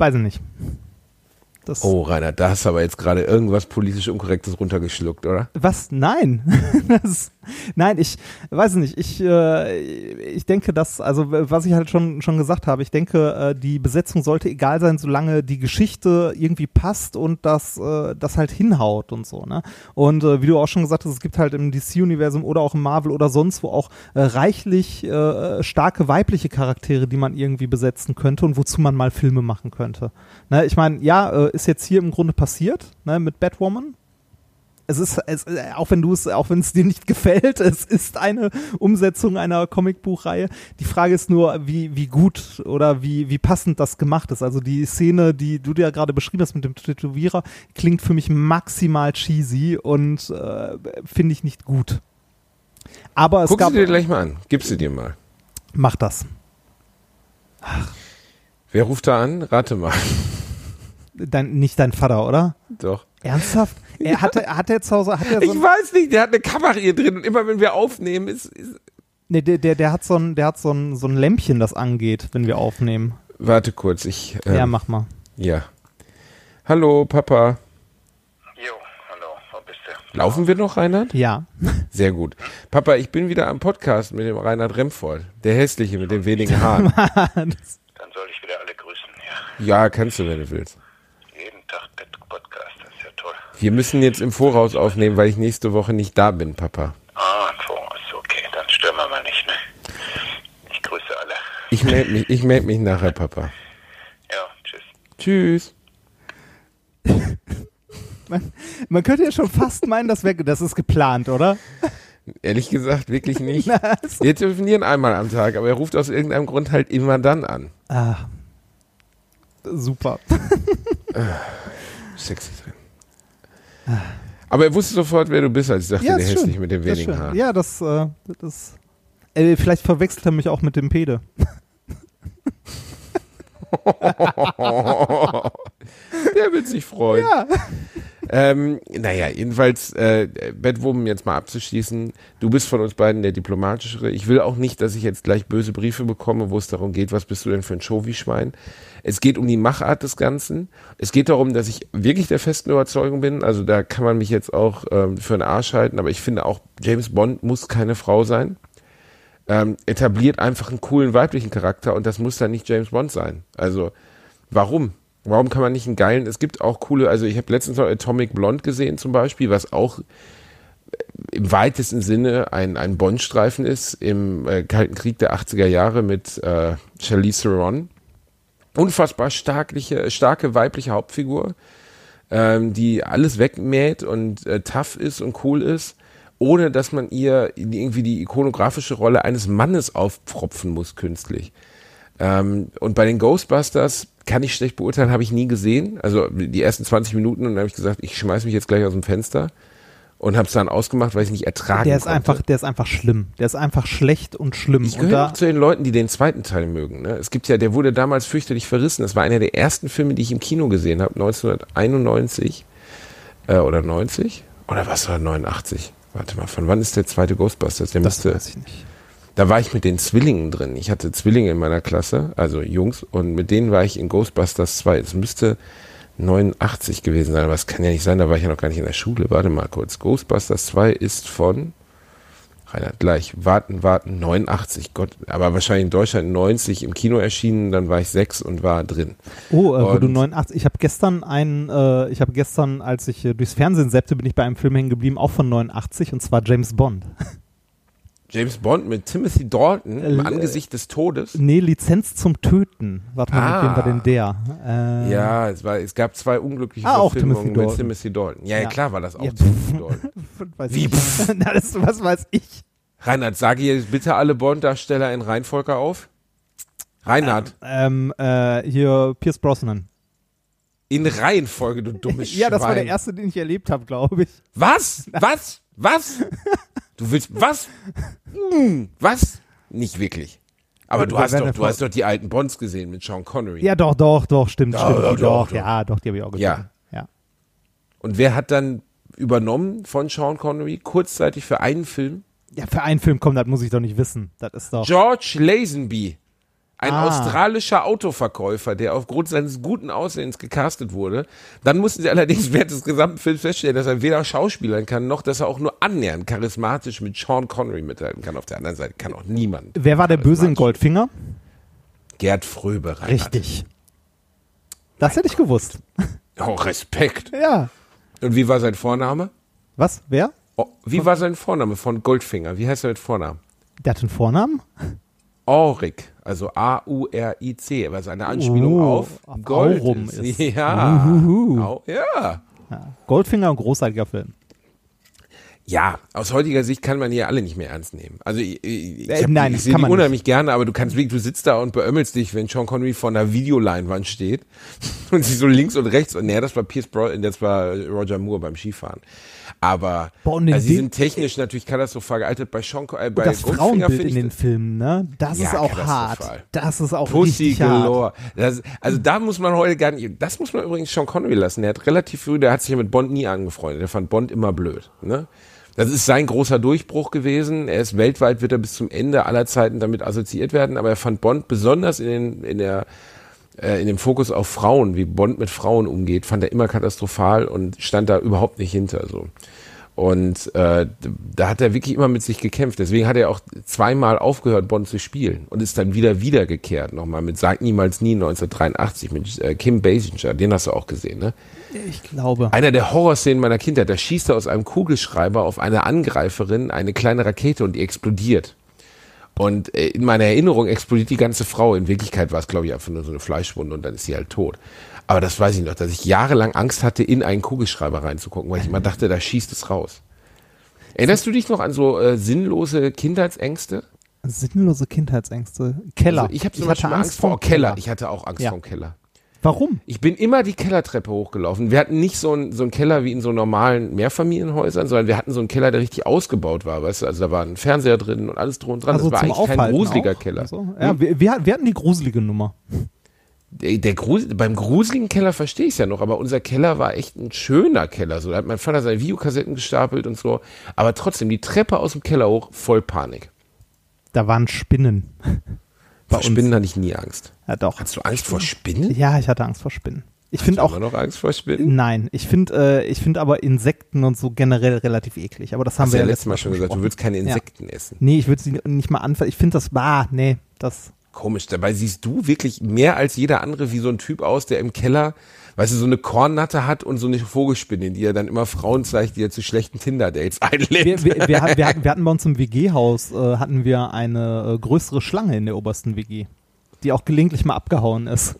Speaker 4: Weiß ich nicht. Das,
Speaker 5: Oh, Rainer, da hast du aber jetzt gerade irgendwas politisch Unkorrektes runtergeschluckt, oder?
Speaker 4: Was? Nein. das, nein, ich weiß nicht. Ich, äh, ich denke, dass, also was ich halt schon, schon gesagt habe, ich denke, äh, die Besetzung sollte egal sein, solange die Geschichte irgendwie passt und das, äh, das halt hinhaut und so. Ne? Und äh, wie du auch schon gesagt hast, es gibt halt im DC-Universum oder auch im Marvel oder sonst wo auch äh, reichlich äh, starke weibliche Charaktere, die man irgendwie besetzen könnte und wozu man mal Filme machen könnte. Ne? Ich meine, ja, ist jetzt hier im Grunde passiert ne, mit Batwoman es ist, es, äh, auch wenn du es, auch wenn es dir nicht gefällt, es ist eine Umsetzung einer Comicbuchreihe. Die Frage ist nur, wie, wie gut oder wie, wie passend das gemacht ist. Also die Szene, die du dir ja gerade beschrieben hast mit dem Tätowierer, klingt für mich maximal cheesy und äh, finde ich nicht gut. Aber es
Speaker 5: Guck
Speaker 4: gab.
Speaker 5: sie dir gleich mal an. Gib sie dir mal.
Speaker 4: Mach das.
Speaker 5: Wer ruft da an? Rate mal.
Speaker 4: Dein, nicht dein Vater, oder?
Speaker 5: Doch.
Speaker 4: Ernsthaft? Er hatte, hat er zu Hause, hat er so
Speaker 5: Ich
Speaker 4: ein,
Speaker 5: weiß nicht, der hat eine Kamera hier drin und immer wenn wir aufnehmen, ist, ist
Speaker 4: nee, der, der, der hat so ein, der hat so ein, so ein Lämpchen, das angeht, wenn wir aufnehmen.
Speaker 5: Warte kurz, ich. Ähm,
Speaker 4: Ja, mach mal.
Speaker 5: ja. Hallo, Papa.
Speaker 6: Jo, hallo, wo bist du?
Speaker 5: Laufen wir noch, Reinhard?
Speaker 4: Ja.
Speaker 5: Sehr gut. Papa, ich bin wieder am Podcast mit dem Reinhard Remford. Der hässliche mit den wenigen Haaren.
Speaker 6: Dann soll ich wieder alle grüßen, ja.
Speaker 5: Ja, kannst du, wenn du willst.
Speaker 6: Jeden Tag der Podcast, das ist ja toll.
Speaker 5: Wir müssen jetzt im Voraus aufnehmen, weil ich nächste Woche nicht da bin, Papa.
Speaker 6: Ah, im Voraus, okay, dann stören wir mal nicht, ne? Ich grüße alle.
Speaker 5: Ich melde mich, ich melde mich nachher, Papa.
Speaker 6: Ja, tschüss.
Speaker 5: Tschüss.
Speaker 4: Man, man könnte ja schon fast meinen, das, wär, das ist geplant, oder?
Speaker 5: Ehrlich gesagt, wirklich nicht. Wir telefonieren einmal am Tag, aber er ruft aus irgendeinem Grund halt immer dann an.
Speaker 4: Ah. Super.
Speaker 5: Sexy drin. Aber er wusste sofort, wer du bist, als ich sagte,
Speaker 4: Ja,
Speaker 5: der hässlich
Speaker 4: schön.
Speaker 5: mit
Speaker 4: ist
Speaker 5: wenigen. Haaren.
Speaker 4: Ja, das, äh, das äh, vielleicht verwechselt er mich auch mit dem Pede.
Speaker 5: Der wird sich freuen.
Speaker 4: Ja.
Speaker 5: Ähm, naja, jedenfalls, äh, Bettwurm jetzt mal abzuschließen. Du bist von uns beiden der diplomatischere. Ich will auch nicht, dass ich jetzt gleich böse Briefe bekomme, wo es darum geht, was bist du denn für ein Show-Schwein? Es geht um die Machart des Ganzen. Es geht darum, dass ich wirklich der festen Überzeugung bin. Also da kann man mich jetzt auch ähm, für einen Arsch halten, aber ich finde auch, James Bond muss keine Frau sein. Ähm, etabliert einfach einen coolen weiblichen Charakter und das muss dann nicht James Bond sein. Also, warum? Warum kann man nicht einen geilen, es gibt auch coole, also ich habe letztens noch Atomic Blonde gesehen zum Beispiel, was auch äh, im weitesten Sinne ein, ein Bond-Streifen ist, im äh, Kalten Krieg der 80er Jahre mit äh, Charlize Theron. Unfassbar starkliche, starke weibliche Hauptfigur, ähm, die alles wegmäht und äh, tough ist und cool ist, ohne dass man ihr irgendwie die ikonografische Rolle eines Mannes aufpropfen muss künstlich. Ähm, und bei den Ghostbusters kann ich schlecht beurteilen, habe ich nie gesehen. Also die ersten 20 Minuten und dann habe ich gesagt, ich schmeiß mich jetzt gleich aus dem Fenster und habe es dann ausgemacht, weil ich nicht ertragen
Speaker 4: Der ist
Speaker 5: konnte.
Speaker 4: einfach, der ist einfach schlimm. Der ist einfach schlecht und schlimm.
Speaker 5: Ich gehöre zu den Leuten, die den zweiten Teil mögen. Ne? Es gibt ja, der wurde damals fürchterlich verrissen. Das war einer der ersten Filme, die ich im Kino gesehen habe, 1991 äh, oder 90 oder was war 89? Warte mal, von wann ist der zweite Ghostbusters? Der
Speaker 4: das
Speaker 5: müsste,
Speaker 4: weiß ich nicht.
Speaker 5: Da war ich mit den Zwillingen drin. Ich hatte Zwillinge in meiner Klasse, also Jungs, und mit denen war ich in Ghostbusters 2. Es müsste 89 gewesen sein, aber es kann ja nicht sein, da war ich ja noch gar nicht in der Schule. Warte mal kurz. Ghostbusters 2 ist von Reinhard gleich. Warten, warten, 89. Gott, aber wahrscheinlich in Deutschland 90 im Kino erschienen, dann war ich sechs und war drin.
Speaker 4: Oh, äh, wo du 89, ich habe gestern einen, äh, ich habe gestern, als ich äh, durchs Fernsehen seppte, bin ich bei einem Film hängen geblieben, auch von 89, und zwar James Bond.
Speaker 5: James Bond mit Timothy Dalton im
Speaker 4: Äh,
Speaker 5: Angesicht des Todes.
Speaker 4: Nee, Lizenz zum Töten. Warte mal,
Speaker 5: Ah.
Speaker 4: mit wem war denn der? Äh,
Speaker 5: Ja, es, war, es gab zwei unglückliche
Speaker 4: Ah,
Speaker 5: Verfilmungen
Speaker 4: Timothy
Speaker 5: mit. Timothy Dalton. Ja, ja, klar war das auch
Speaker 4: Ja,
Speaker 5: Timothy Dalton.
Speaker 4: Weiß
Speaker 5: Wie,
Speaker 4: ich. Na, das, was weiß ich?
Speaker 5: Reinhard, sage jetzt bitte alle Bond-Darsteller in Reihenfolge auf. Reinhard,
Speaker 4: Ähm, äh, hier Pierce Brosnan.
Speaker 5: in Reihenfolge, du dummes
Speaker 4: Ja, das war der
Speaker 5: Schwein.
Speaker 4: erste, den ich erlebt habe, glaube ich.
Speaker 5: Was? Was? Was? Du willst was? Hm, was? Nicht wirklich. Aber du hast doch, du hast doch die alten Bonds gesehen mit Sean Connery.
Speaker 4: Ja, doch, doch, doch, stimmt,
Speaker 5: Ja,
Speaker 4: stimmt. doch,
Speaker 5: doch, doch.
Speaker 4: ja, doch, die habe ich auch gesehen.
Speaker 5: Ja.
Speaker 4: ja.
Speaker 5: Und wer hat dann übernommen von Sean Connery kurzzeitig für einen Film?
Speaker 4: Ja, für einen Film kommt, das muss ich doch nicht wissen. Das ist doch.
Speaker 5: George Lazenby. Ein
Speaker 4: Ah.
Speaker 5: australischer Autoverkäufer, der aufgrund seines guten Aussehens gecastet wurde. Dann mussten sie allerdings während des gesamten Films feststellen, dass er weder schauspielern kann, noch dass er auch nur annähernd charismatisch mit Sean Connery mithalten kann. Auf der anderen Seite kann auch niemand.
Speaker 4: Wer war der Böse in Goldfinger?
Speaker 5: Gerd Fröbe.
Speaker 4: Richtig. Das hätte ich gewusst.
Speaker 5: Oh, Respekt.
Speaker 4: Ja.
Speaker 5: Und wie war sein Vorname?
Speaker 4: Was? Wer?
Speaker 5: Oh, wie war sein Vorname von Goldfinger? Wie heißt er mit Vornamen?
Speaker 4: Der hat einen Vornamen?
Speaker 5: Auric, also A-U-R-I-C, was eine Anspielung
Speaker 4: Oh,
Speaker 5: auf
Speaker 4: auf
Speaker 5: Gold
Speaker 4: Aurum
Speaker 5: ist.
Speaker 4: ist.
Speaker 5: Ja. Au, ja.
Speaker 4: Goldfinger, ein großartiger Film.
Speaker 5: Ja, aus heutiger Sicht kann man die ja alle nicht mehr ernst nehmen. Also ich, ich,
Speaker 4: Äh,
Speaker 5: hab,
Speaker 4: nein,
Speaker 5: ich sehe die unheimlich gerne, aber du kannst wirklich, du sitzt da und beömmelst dich, wenn Sean Connery vor einer Videoleinwand steht und sie so links und rechts und naja, das war Pierce Bro, das war Roger Moore beim Skifahren. Aber
Speaker 4: Boah,
Speaker 5: also sie sind technisch natürlich katastrophal gealtert bei Sean äh, bei
Speaker 4: das Frauenbild in den Filmen, ne? Das
Speaker 5: Ja,
Speaker 4: ist auch hart. Das ist auch
Speaker 5: Pussy
Speaker 4: richtig hart.
Speaker 5: galore. Das, also da muss man heute gar nicht, das muss man übrigens Sean Connery lassen. Der hat relativ früh, der hat sich ja mit Bond nie angefreundet. Der fand Bond immer blöd. Ne? Das ist sein großer Durchbruch gewesen. Er ist weltweit, wird er bis zum Ende aller Zeiten damit assoziiert werden, aber er fand Bond besonders in, den, in der in dem Fokus auf Frauen, wie Bond mit Frauen umgeht, fand er immer katastrophal und stand da überhaupt nicht hinter so. Und äh, da hat er wirklich immer mit sich gekämpft. Deswegen hat er auch zweimal aufgehört, Bond zu spielen und ist dann wieder wiedergekehrt. Nochmal mit Sag niemals nie 1983 mit äh, Kim Basinger. Den hast du auch gesehen, ne?
Speaker 4: Ich glaube.
Speaker 5: Einer der Horrorszenen meiner Kindheit. Da schießt er aus einem Kugelschreiber auf eine Angreiferin eine kleine Rakete und die explodiert. Und äh, in meiner Erinnerung explodiert die ganze Frau. In Wirklichkeit war es, glaube ich, einfach nur so eine Fleischwunde und dann ist sie halt tot. Aber das weiß ich noch, dass ich jahrelang Angst hatte, in einen Kugelschreiber reinzugucken, weil ich immer dachte, da schießt es raus. Erinnerst du dich noch an so äh, sinnlose Kindheitsängste?
Speaker 4: Sinnlose Kindheitsängste. Keller.
Speaker 5: Also ich habe zum
Speaker 4: hatte
Speaker 5: Beispiel Angst vor
Speaker 4: vorm
Speaker 5: Keller. Ich hatte auch Angst
Speaker 4: Ja.
Speaker 5: vor Keller.
Speaker 4: Warum?
Speaker 5: Ich bin immer die Kellertreppe hochgelaufen. Wir hatten nicht so einen so einen Keller wie in so normalen Mehrfamilienhäusern, sondern wir hatten so einen Keller, der richtig ausgebaut war. Weißt du, also da war ein Fernseher drin und alles drum und dran.
Speaker 4: Also
Speaker 5: das war eigentlich kein
Speaker 4: Aufhalten
Speaker 5: gruseliger
Speaker 4: auch?
Speaker 5: Keller.
Speaker 4: Also, ja, wir, wir, wir hatten die gruselige Nummer.
Speaker 5: Der, der Grusel, beim gruseligen Keller verstehe ich es ja noch, aber unser Keller war echt ein schöner Keller. So, da hat mein Vater seine Videokassetten gestapelt und so. Aber trotzdem, die Treppe aus dem Keller hoch, voll Panik.
Speaker 4: Da waren Spinnen. Bei
Speaker 5: Vor
Speaker 4: uns.
Speaker 5: Spinnen hatte ich nie Angst.
Speaker 4: Ja, doch.
Speaker 5: Hast du Angst vor Spinnen?
Speaker 4: Ja, ich hatte Angst vor Spinnen. Ich
Speaker 5: Hast
Speaker 4: finde
Speaker 5: du
Speaker 4: auch,
Speaker 5: immer noch Angst vor Spinnen?
Speaker 4: nein, ich finde äh, ich finde aber Insekten und so generell relativ eklig. Aber das haben
Speaker 5: Hast
Speaker 4: wir
Speaker 5: ja
Speaker 4: ja
Speaker 5: letztes Mal schon gesagt, du willst keine
Speaker 4: Ja.
Speaker 5: Insekten essen.
Speaker 4: Nee, ich würde sie nicht mal anfangen. Ich finde das, bah, nee, das,
Speaker 5: Komisch, dabei siehst du wirklich mehr als jeder andere wie so ein Typ aus, der im Keller, weißt du, so eine Kornnatte hat und so eine Vogelspinne, die er dann immer Frauen zeigt, die er zu schlechten Tinder-Dates einlädt.
Speaker 4: wir, wir, wir, hatten- wir, hatten, bei uns im WG-Haus, äh, hatten wir eine äh, größere Schlange in der obersten WG, die auch gelegentlich mal abgehauen ist.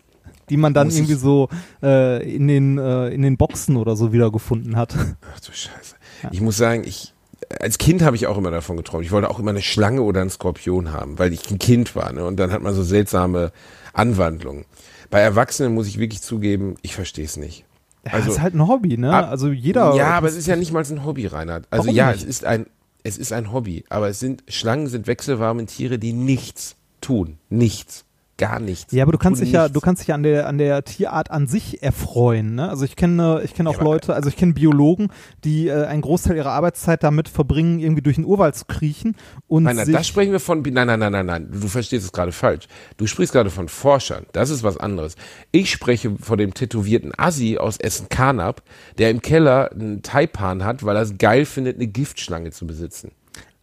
Speaker 4: Die man dann
Speaker 5: Muss
Speaker 4: irgendwie
Speaker 5: ich-
Speaker 4: so äh, in, den, äh, in den Boxen oder so wiedergefunden hat.
Speaker 5: Ach du Scheiße. Ich muss sagen, ich, als Kind habe ich auch immer davon geträumt. Ich wollte auch immer eine Schlange oder einen Skorpion haben, weil ich ein Kind war. Ne? Und dann hat man so seltsame Anwandlungen. Bei Erwachsenen muss ich wirklich zugeben, ich verstehe es nicht.
Speaker 4: Ja,
Speaker 5: Also-
Speaker 4: ist halt ein Hobby, ne?
Speaker 5: Ab-
Speaker 4: Also jeder.
Speaker 5: Ja, aber es ist ja nicht mal ein Hobby, Reinhard. Also
Speaker 4: Warum
Speaker 5: ja,
Speaker 4: nicht?
Speaker 5: es ist ein, es ist ein Hobby, aber es sind Schlangen sind wechselwarme Tiere, die nichts tun, nichts, gar nichts.
Speaker 4: Ja, aber du kannst dich ja, du kannst dich an der an der Tierart an sich erfreuen. Ne? Also ich kenne ich kenne auch
Speaker 5: aber-
Speaker 4: Leute, also ich kenne Biologen, die äh, einen Großteil ihrer Arbeitszeit damit verbringen, irgendwie durch den Urwald zu kriechen und
Speaker 5: Nein, nein, da sprechen wir von. Nein, nein, nein, nein, nein. Du verstehst es gerade falsch. Du sprichst gerade von Forschern. Das ist was anderes. Ich spreche von dem tätowierten Assi aus Essen-Karnap, der im Keller einen Taipan hat, weil er es geil findet, eine Giftschlange zu besitzen.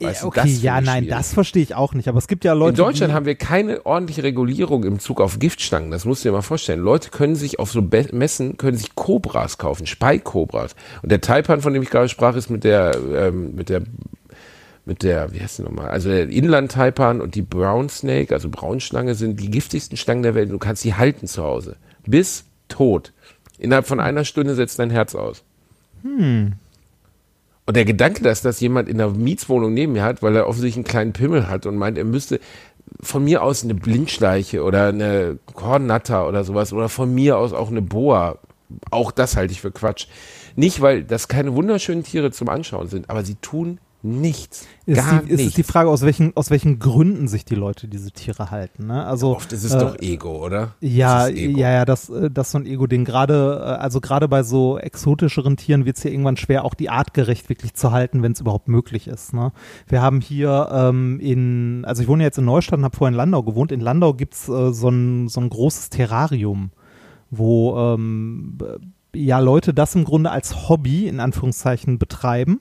Speaker 5: Weißt
Speaker 4: Ja,
Speaker 5: du,
Speaker 4: okay,
Speaker 5: finde
Speaker 4: ja, nein,
Speaker 5: schwierig.
Speaker 4: das verstehe ich auch nicht. Aber es gibt ja Leute,
Speaker 5: In Deutschland haben wir keine ordentliche Regulierung im Zug auf Giftstangen. Das musst du dir mal vorstellen. Leute können sich auf so Be Messen, können sich Kobras kaufen, Speikobras. Und der Taipan, von dem ich gerade sprach, ist mit der, ähm, mit der, mit der, wie heißt die nochmal? Also der Inland-Taipan und die Brown Snake, also Braunschlange, sind die giftigsten Schlangen der Welt. Du kannst sie halten zu Hause. Bis tot. Innerhalb von einer Stunde setzt dein Herz aus. Und der Gedanke, dass das jemand in der Mietswohnung neben mir hat, weil er offensichtlich einen kleinen Pimmel hat und meint, er müsste von mir aus eine Blindschleiche oder eine Kornnatter oder sowas oder von mir aus auch eine Boa. Auch das halte ich für Quatsch. Nicht, weil das keine wunderschönen Tiere zum Anschauen sind, aber sie tun nichts.
Speaker 4: ist,
Speaker 5: Gar
Speaker 4: die, ist es
Speaker 5: nichts.
Speaker 4: die Frage, aus welchen, aus welchen Gründen sich die Leute diese Tiere halten. Ne? Also,
Speaker 5: Oft ist es
Speaker 4: äh,
Speaker 5: doch Ego, oder?
Speaker 4: Ja,
Speaker 5: Es Ego.
Speaker 4: ja, ja, das, äh, das ist so ein Ego-Ding. Gerade, äh, also gerade bei so exotischeren Tieren wird es ja irgendwann schwer, auch die artgerecht wirklich zu halten, wenn es überhaupt möglich ist. Ne? Wir haben hier ähm, in, also ich wohne jetzt in Neustadt und habe vorher in Landau gewohnt. In Landau gibt's äh, so, ein, so ein großes Terrarium, wo ähm, ja Leute das im Grunde als Hobby in Anführungszeichen betreiben.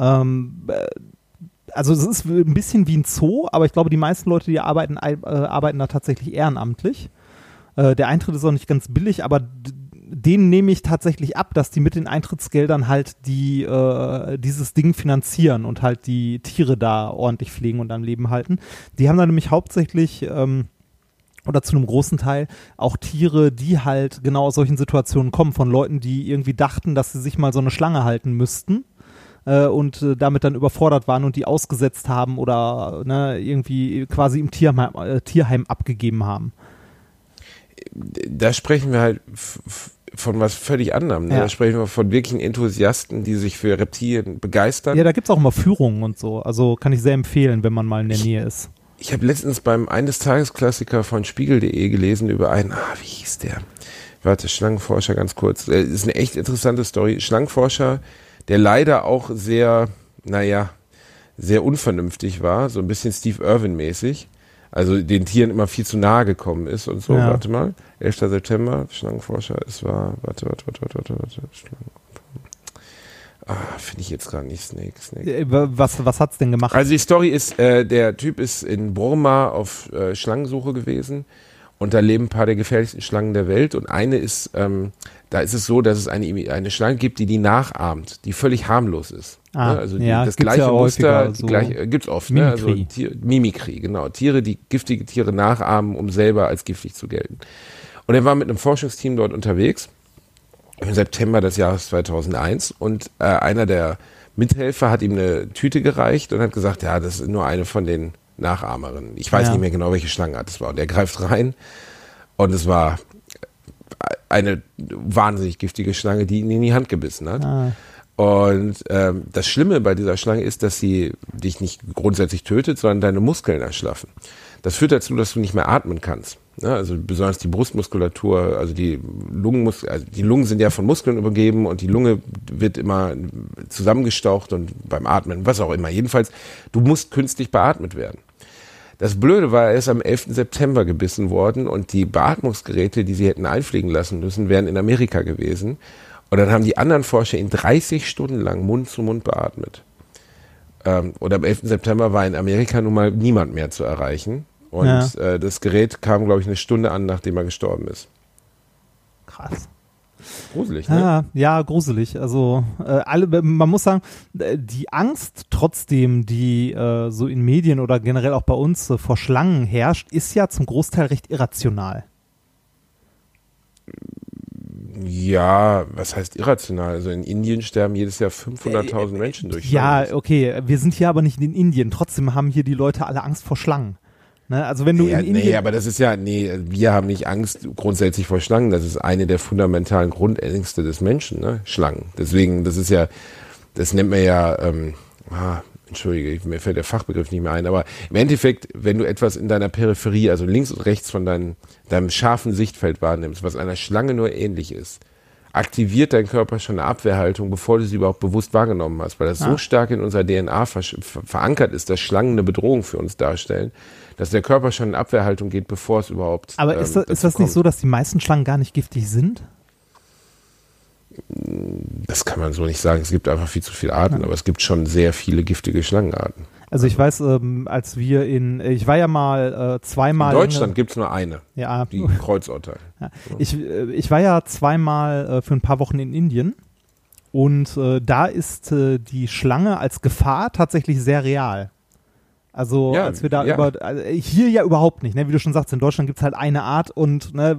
Speaker 4: Ähm, äh, also es ist ein bisschen wie ein Zoo, aber ich glaube, die meisten Leute, die arbeiten, äh, arbeiten da tatsächlich ehrenamtlich. Äh, der Eintritt ist auch nicht ganz billig, aber d- denen nehme ich tatsächlich ab, dass die mit den Eintrittsgeldern halt die äh, dieses Ding finanzieren und halt die Tiere da ordentlich pflegen und am Leben halten. Die haben da nämlich hauptsächlich ähm, oder zu einem großen Teil auch Tiere, die halt genau aus solchen Situationen kommen, von Leuten, die irgendwie dachten, dass sie sich mal so eine Schlange halten müssten äh, und äh, damit dann überfordert waren und die ausgesetzt haben oder ne, irgendwie quasi im Tierheim, äh, Tierheim abgegeben haben.
Speaker 5: da sprechen wir halt von was völlig anderem. Ne?
Speaker 4: Ja.
Speaker 5: Da sprechen wir von wirklichen Enthusiasten, die sich für Reptilien begeistern.
Speaker 4: Ja, da gibt's auch immer Führungen und so. Also kann ich sehr empfehlen, wenn man mal in der Nähe ist.
Speaker 5: Ich habe letztens beim eines Tagesklassiker von Spiegel.de gelesen über einen, ah, wie hieß der? Warte, Schlangenforscher ganz kurz. Äh, ist eine echt interessante Story. Schlangenforscher, der leider auch sehr, naja, sehr unvernünftig war, so ein bisschen Steve Irwin-mäßig. Also den Tieren immer viel zu nahe gekommen ist und so.
Speaker 4: Ja.
Speaker 5: Warte mal. 11. September, Schlangenforscher, es war, warte, warte, warte, warte, warte, warte Schlangen. Ah, finde ich jetzt gar nicht Snake. Snake.
Speaker 4: Äh, Was, was hat's denn gemacht?
Speaker 5: Also die Story ist, äh, der Typ ist in Burma auf äh, Schlangensuche gewesen und da leben ein paar der gefährlichsten Schlangen der Welt und eine ist, ähm, da ist es so, dass es eine, eine Schlange gibt, die die nachahmt, die völlig harmlos ist.
Speaker 4: Ah,
Speaker 5: ne? Also die,
Speaker 4: ja,
Speaker 5: das gleiche
Speaker 4: ja
Speaker 5: Muster,
Speaker 4: so
Speaker 5: die gleiche, äh, gibt's oft, ne? Also
Speaker 4: Mimikry.
Speaker 5: Tier, Mimikry, genau. Tiere, die giftige Tiere nachahmen, um selber als giftig zu gelten. Und er war mit einem Forschungsteam dort unterwegs im September des Jahres 2001 und äh, einer der Mithelfer hat ihm eine Tüte gereicht und hat gesagt, ja, das ist nur eine von den Nachahmerinnen. Ich weiß
Speaker 4: Ja.
Speaker 5: nicht mehr genau, welche Schlangenart es war. Und er greift rein und es war eine wahnsinnig giftige Schlange, die ihn in die Hand gebissen hat.
Speaker 4: Ah.
Speaker 5: Und ähm, das Schlimme bei dieser Schlange ist, dass sie dich nicht grundsätzlich tötet, sondern deine Muskeln erschlaffen. Das führt dazu, dass du nicht mehr atmen kannst. Ne? Also besonders die Brustmuskulatur, also die Lungenmus also die Lungen sind ja von Muskeln übergeben und die Lunge wird immer zusammengestaucht und beim Atmen, was auch immer. Jedenfalls, du musst künstlich beatmet werden. Das Blöde war, er ist am 11. September gebissen worden und die Beatmungsgeräte, die sie hätten einfliegen lassen müssen, wären in Amerika gewesen. Und dann haben die anderen Forscher ihn 30 Stunden lang Mund zu Mund beatmet. Ähm, und am 11. September war in Amerika nun mal niemand mehr zu erreichen. Und
Speaker 4: Ja.
Speaker 5: äh, das Gerät kam, glaube ich, eine Stunde an, nachdem er gestorben ist.
Speaker 4: Krass.
Speaker 5: Gruselig, ne?
Speaker 4: Ja, ja, gruselig. Also äh, alle, man muss sagen, äh, die Angst trotzdem, die äh, so in Medien oder generell auch bei uns äh, vor Schlangen herrscht, ist ja zum Großteil recht irrational.
Speaker 5: Ja, was heißt irrational? Also in Indien sterben jedes Jahr 500.000 Menschen durch
Speaker 4: Äh, Ja,
Speaker 5: Schlangen.
Speaker 4: okay, wir sind hier aber nicht in Indien. Trotzdem haben hier die Leute alle Angst vor Schlangen. Ne? Also wenn du
Speaker 5: Ja,
Speaker 4: in Indien,
Speaker 5: nee, aber das ist ja, nee, wir haben nicht Angst grundsätzlich vor Schlangen. Das ist eine der fundamentalen Grundängste des Menschen, ne? Schlangen. Deswegen, das ist ja, das nennt man ja, ähm, ah, entschuldige, mir fällt der Fachbegriff nicht mehr ein, aber im Endeffekt, wenn du etwas in deiner Peripherie, also links und rechts von deinem, deinem scharfen Sichtfeld wahrnimmst, was einer Schlange nur ähnlich ist, aktiviert dein Körper schon eine Abwehrhaltung, bevor du sie überhaupt bewusst wahrgenommen hast, weil das so stark in unserer DNA ver verankert ist, dass Schlangen eine Bedrohung für uns darstellen, dass der Körper schon in Abwehrhaltung geht, bevor es überhaupt.
Speaker 4: aber
Speaker 5: ähm,
Speaker 4: ist das, ist das nicht so, dass die meisten Schlangen gar nicht giftig sind?
Speaker 5: Das kann man so nicht sagen. Es gibt einfach viel zu viele Arten, aber es gibt schon sehr viele giftige Schlangenarten.
Speaker 4: Also ich weiß, ähm, als wir in, ich war ja mal äh, zweimal
Speaker 5: In Deutschland gibt es nur eine,
Speaker 4: ja,
Speaker 5: die Kreuzotter.
Speaker 4: Ja. Ich, äh, ich war ja zweimal äh, für ein paar Wochen in Indien und äh, da ist äh, die Schlange als Gefahr tatsächlich sehr real. Also
Speaker 5: Ja,
Speaker 4: als wir da
Speaker 5: ja.
Speaker 4: über, also hier ja überhaupt nicht, ne? wie du schon sagst, in Deutschland gibt es halt eine Art und ne,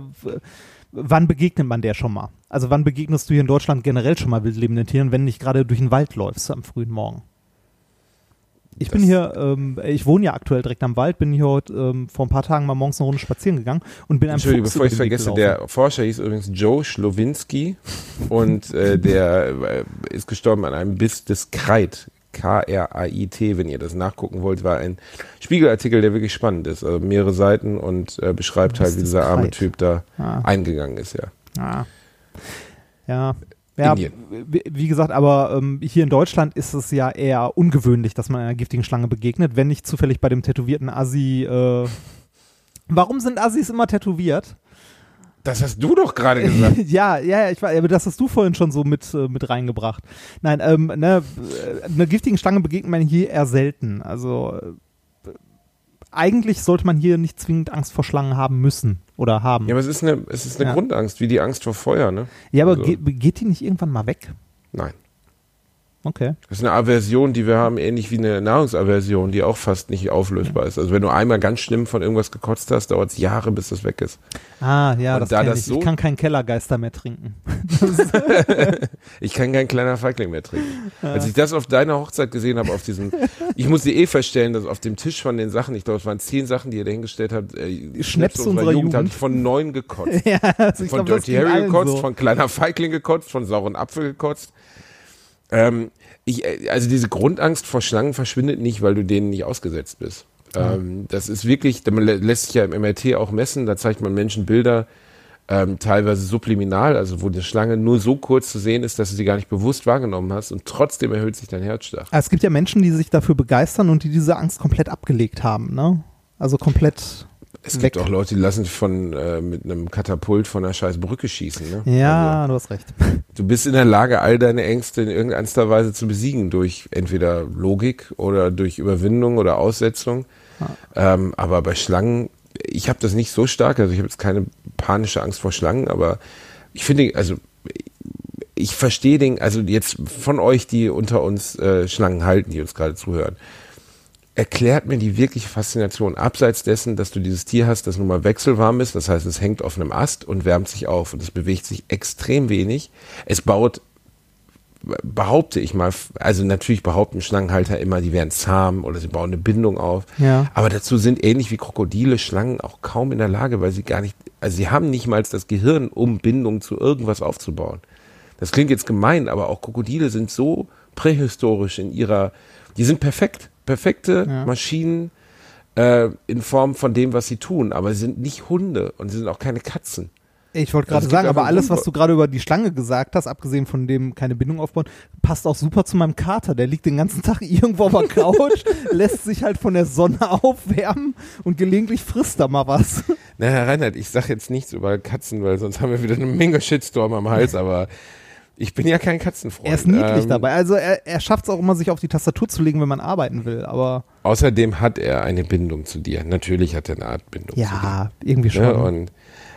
Speaker 4: wann begegnet man der schon mal? Also wann begegnest du hier in Deutschland generell schon mal wildlebenden Tieren, wenn nicht gerade durch den Wald läufst am frühen Morgen? Ich bin
Speaker 5: Das-
Speaker 4: hier, ähm, ich wohne ja aktuell direkt am Wald, bin hier heute ähm, vor ein paar Tagen mal morgens eine Runde spazieren gegangen und bin einem
Speaker 5: Entschuldigung,
Speaker 4: Fuchs
Speaker 5: bevor ich vergesse, der Forscher hieß übrigens Joe Schlowinski und äh, der äh, ist gestorben an einem Biss des Kreit. K-R-A-I-T, wenn ihr das nachgucken wollt, war ein Spiegelartikel, der wirklich spannend ist. Also mehrere Seiten und äh, beschreibt halt, wie dieser arme. Typ da
Speaker 4: Ah.
Speaker 5: eingegangen ist, ja.
Speaker 4: Ja. Ja, wie, wie gesagt, aber ähm, hier in Deutschland ist es ja eher ungewöhnlich, dass man einer giftigen Schlange begegnet, wenn nicht zufällig bei dem tätowierten Assi. Äh, warum sind Assis immer tätowiert?
Speaker 5: Das hast du doch gerade gesagt.
Speaker 4: ja, ja, ich weiß, aber das hast du vorhin schon so mit, äh, mit reingebracht. Nein, ähm, ne, äh, einer giftigen Schlange begegnet man hier eher selten. Also äh, eigentlich sollte man hier nicht zwingend Angst vor Schlangen haben müssen oder haben.
Speaker 5: Ja, aber es ist eine, es ist eine
Speaker 4: Ja.
Speaker 5: Grundangst, wie die Angst vor Feuer, ne?
Speaker 4: Ja, aber
Speaker 5: Also-
Speaker 4: geht, geht die nicht irgendwann mal weg?
Speaker 5: Nein.
Speaker 4: Okay.
Speaker 5: Das ist eine Aversion, die wir haben, ähnlich wie eine Nahrungsaversion, die auch fast nicht auflösbar ist. Also wenn du einmal ganz schlimm von irgendwas gekotzt hast, dauert es Jahre, bis das weg ist.
Speaker 4: Ah, ja,
Speaker 5: Und
Speaker 4: das
Speaker 5: da das
Speaker 4: ich.
Speaker 5: so-
Speaker 4: ich kann keinen Kellergeister mehr trinken.
Speaker 5: Ich kann kein kleiner Feigling mehr trinken. Als ich das auf deiner Hochzeit gesehen habe, auf diesem, ich muss dir eh feststellen, dass auf dem Tisch von den Sachen, ich glaube, es waren zehn Sachen, die ihr dahingestellt habt, äh,
Speaker 4: Schnaps unserer Jugend.
Speaker 5: habe ich von neun gekotzt.
Speaker 4: ja, also
Speaker 5: von
Speaker 4: glaub,
Speaker 5: Dirty Harry gekotzt,
Speaker 4: so.
Speaker 5: von kleiner Feigling gekotzt, von sauren Apfel gekotzt. Ähm, ich, äh, also diese Grundangst vor Schlangen verschwindet nicht, weil du denen nicht ausgesetzt bist. Ähm, das ist wirklich, man lä- lässt sich ja im MRT auch messen, da zeigt man Menschen Bilder, ähm, teilweise subliminal, also wo die Schlange nur so kurz zu sehen ist, dass du sie gar nicht bewusst wahrgenommen hast und trotzdem erhöht sich dein Herzschlag.
Speaker 4: Ah, Es gibt ja Menschen, die sich dafür begeistern und die diese Angst komplett abgelegt haben, ne? Also komplett.
Speaker 5: Es
Speaker 4: weg.
Speaker 5: gibt auch Leute, die lassen sich von äh, mit einem Katapult von einer scheiß Brücke schießen. Ne?
Speaker 4: Ja, du hast recht.
Speaker 5: Also, du bist in der Lage, all deine Ängste in irgendeiner Weise zu besiegen durch entweder Logik oder durch Überwindung oder Aussetzung. Ähm, aber bei Schlangen, ich habe das nicht so stark. Also ich habe jetzt keine panische Angst vor Schlangen, aber ich finde, also ich verstehe den, also jetzt von euch, die unter uns äh, Schlangen halten, die uns gerade zuhören, erklärt mir die wirkliche Faszination, abseits dessen, dass du dieses Tier hast, das nun mal wechselwarm ist, das heißt, es hängt auf einem Ast und wärmt sich auf und es bewegt sich extrem wenig. Es baut, behaupte ich mal, also natürlich behaupten Schlangenhalter immer, die wären zahm oder sie bauen eine Bindung auf.
Speaker 4: Ja.
Speaker 5: Aber dazu sind ähnlich wie Krokodile Schlangen auch kaum in der Lage, weil sie gar nicht, also sie haben nicht mal das Gehirn, um Bindung zu irgendwas aufzubauen. Das klingt jetzt gemein, aber auch Krokodile sind so prähistorisch in ihrer, die sind perfekt, perfekte
Speaker 4: Ja.
Speaker 5: Maschinen äh, in Form von dem, was sie tun, aber sie sind nicht Hunde und sie sind auch keine Katzen.
Speaker 4: Ich wollte
Speaker 5: Also
Speaker 4: gerade sagen, aber alles, was du gerade über die Schlange gesagt hast, abgesehen von dem keine Bindung aufbauen, passt auch super zu meinem Kater. Der liegt den ganzen Tag irgendwo auf der Couch, lässt sich halt von der Sonne aufwärmen und gelegentlich frisst er mal was.
Speaker 5: Na, Herr Reinhardt, ich sage jetzt nichts über Katzen, weil sonst haben wir wieder eine Menge Shitstorm am Hals, aber ich bin ja kein Katzenfreund.
Speaker 4: Er ist niedlich
Speaker 5: Ähm,
Speaker 4: dabei. Also er, er schafft es auch immer, sich auf die Tastatur zu legen, wenn man arbeiten will. Aber
Speaker 5: Außerdem hat er eine Bindung zu dir. Natürlich hat er eine Art Bindung zu dir.
Speaker 4: ja, irgendwie schon.
Speaker 5: Ne? Und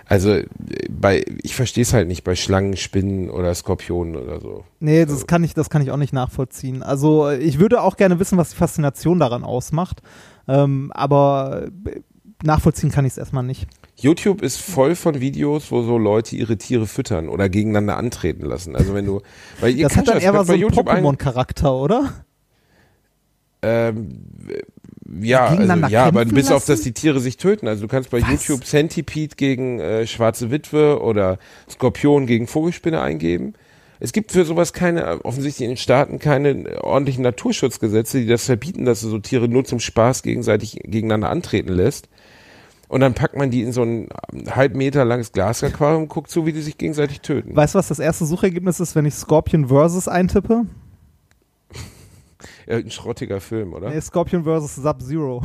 Speaker 5: also äh, bei, ich verstehe es halt nicht bei Schlangen, Spinnen oder Skorpionen oder so.
Speaker 4: Nee, das kann ich, das kann ich auch nicht nachvollziehen. Also ich würde auch gerne wissen, was die Faszination daran ausmacht. Ähm, aber äh, nachvollziehen kann ich es erstmal nicht.
Speaker 5: YouTube ist voll von Videos, wo so Leute ihre Tiere füttern oder gegegeneinander antreten lassen. Also wenn du, weil ihr
Speaker 4: Das hat dann eher
Speaker 5: könnt
Speaker 4: was so Pokémon-Charakter, oder?
Speaker 5: Ähm, ja,
Speaker 4: Gegeneinander
Speaker 5: also, ja, aber bis auf,
Speaker 4: lassen?
Speaker 5: dass die Tiere sich töten. Also du kannst bei
Speaker 4: Was?
Speaker 5: YouTube Centipede gegen äh, Schwarze Witwe oder Skorpion gegen Vogelspinne eingeben. Es gibt für sowas keine, offensichtlich in den Staaten keine ordentlichen Naturschutzgesetze, die das verbieten, dass du so Tiere nur zum Spaß gegenseitig gegeneinander antreten lässt. Und dann packt man die in so ein halb Meter langes Glasaquarium und guckt zu, wie die sich gegenseitig töten.
Speaker 4: Weißt du, was das erste Suchergebnis ist, wenn ich Scorpion Versus eintippe?
Speaker 5: Ein schrottiger Film, oder?
Speaker 4: Nee, Scorpion versus Sub-Zero.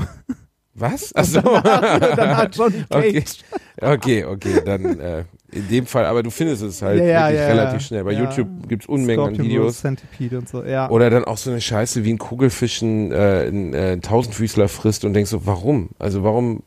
Speaker 5: Was? Achso.
Speaker 4: Dann hat Johnny
Speaker 5: Okay,
Speaker 4: Cage.
Speaker 5: okay, okay, dann äh, in dem Fall, aber du findest es halt
Speaker 4: Ja, ja,
Speaker 5: wirklich
Speaker 4: ja,
Speaker 5: relativ schnell. Bei. YouTube gibt's Unmengen an
Speaker 4: Scorpion
Speaker 5: Videos.
Speaker 4: versus Centipede und so, ja.
Speaker 5: Oder dann auch so eine Scheiße wie ein Kugelfischen äh, ein äh, Tausendfüßler frisst und denkst so, warum? Also warum?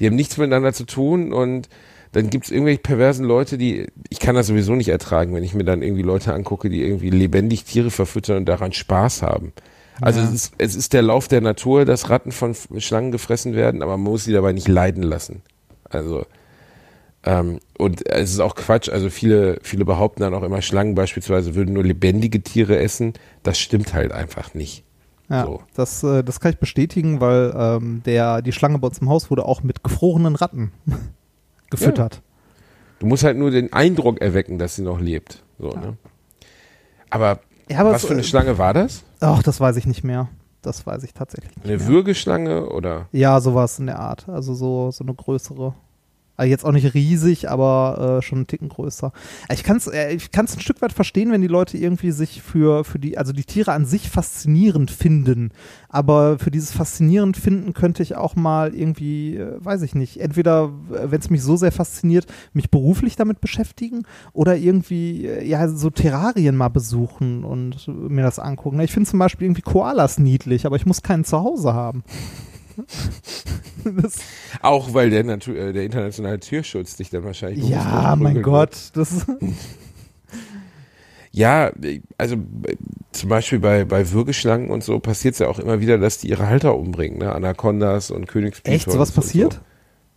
Speaker 5: Die haben nichts miteinander zu tun und dann gibt's irgendwelche perversen Leute, die, ich kann das sowieso nicht ertragen, wenn ich mir dann irgendwie Leute angucke, die irgendwie lebendig Tiere verfüttern und daran Spaß haben. Also
Speaker 4: Ja.
Speaker 5: es, ist, es ist der Lauf der Natur, dass Ratten von Schlangen gefressen werden, aber man muss sie dabei nicht leiden lassen. Also ähm, und es ist auch Quatsch. Also viele, viele behaupten dann auch immer, Schlangen beispielsweise würden nur lebendige Tiere essen. Das stimmt halt einfach nicht.
Speaker 4: Ja,
Speaker 5: So.
Speaker 4: das, äh, das kann ich bestätigen, weil ähm, der, die Schlange bei uns im Haus wurde auch mit gefrorenen Ratten gefüttert.
Speaker 5: Du musst halt nur den Eindruck erwecken, dass sie noch lebt. So, ne? Aber,
Speaker 4: Ja, aber
Speaker 5: was für eine
Speaker 4: äh,
Speaker 5: Schlange war das?
Speaker 4: Ach, das weiß ich nicht mehr. Das weiß ich tatsächlich nicht
Speaker 5: Eine
Speaker 4: mehr.
Speaker 5: Würgeschlange oder?
Speaker 4: Ja, sowas in der Art. Also so, so eine größere. Also jetzt auch nicht riesig, aber äh, schon einen Ticken größer. Ich kann es äh, ich kann's ein Stück weit verstehen, wenn die Leute irgendwie sich für, für die, also die Tiere an sich faszinierend finden. Aber für dieses faszinierend finden könnte ich auch mal irgendwie, äh, weiß ich nicht, entweder, wenn es mich so sehr fasziniert, mich beruflich damit beschäftigen oder irgendwie, äh, ja, so Terrarien mal besuchen und mir das angucken. Ich finde zum Beispiel irgendwie Koalas niedlich, aber ich muss keinen zu Hause haben.
Speaker 5: Auch weil der, Natur, äh, der internationale Tierschutz dich dann wahrscheinlich
Speaker 4: ja, mein Gott, das
Speaker 5: Ja, also äh, zum Beispiel bei, bei Würgeschlangen und so passiert es ja auch immer wieder, dass die ihre Halter umbringen, ne? Anacondas und Königspythons.
Speaker 4: echt sowas
Speaker 5: und so.
Speaker 4: passiert?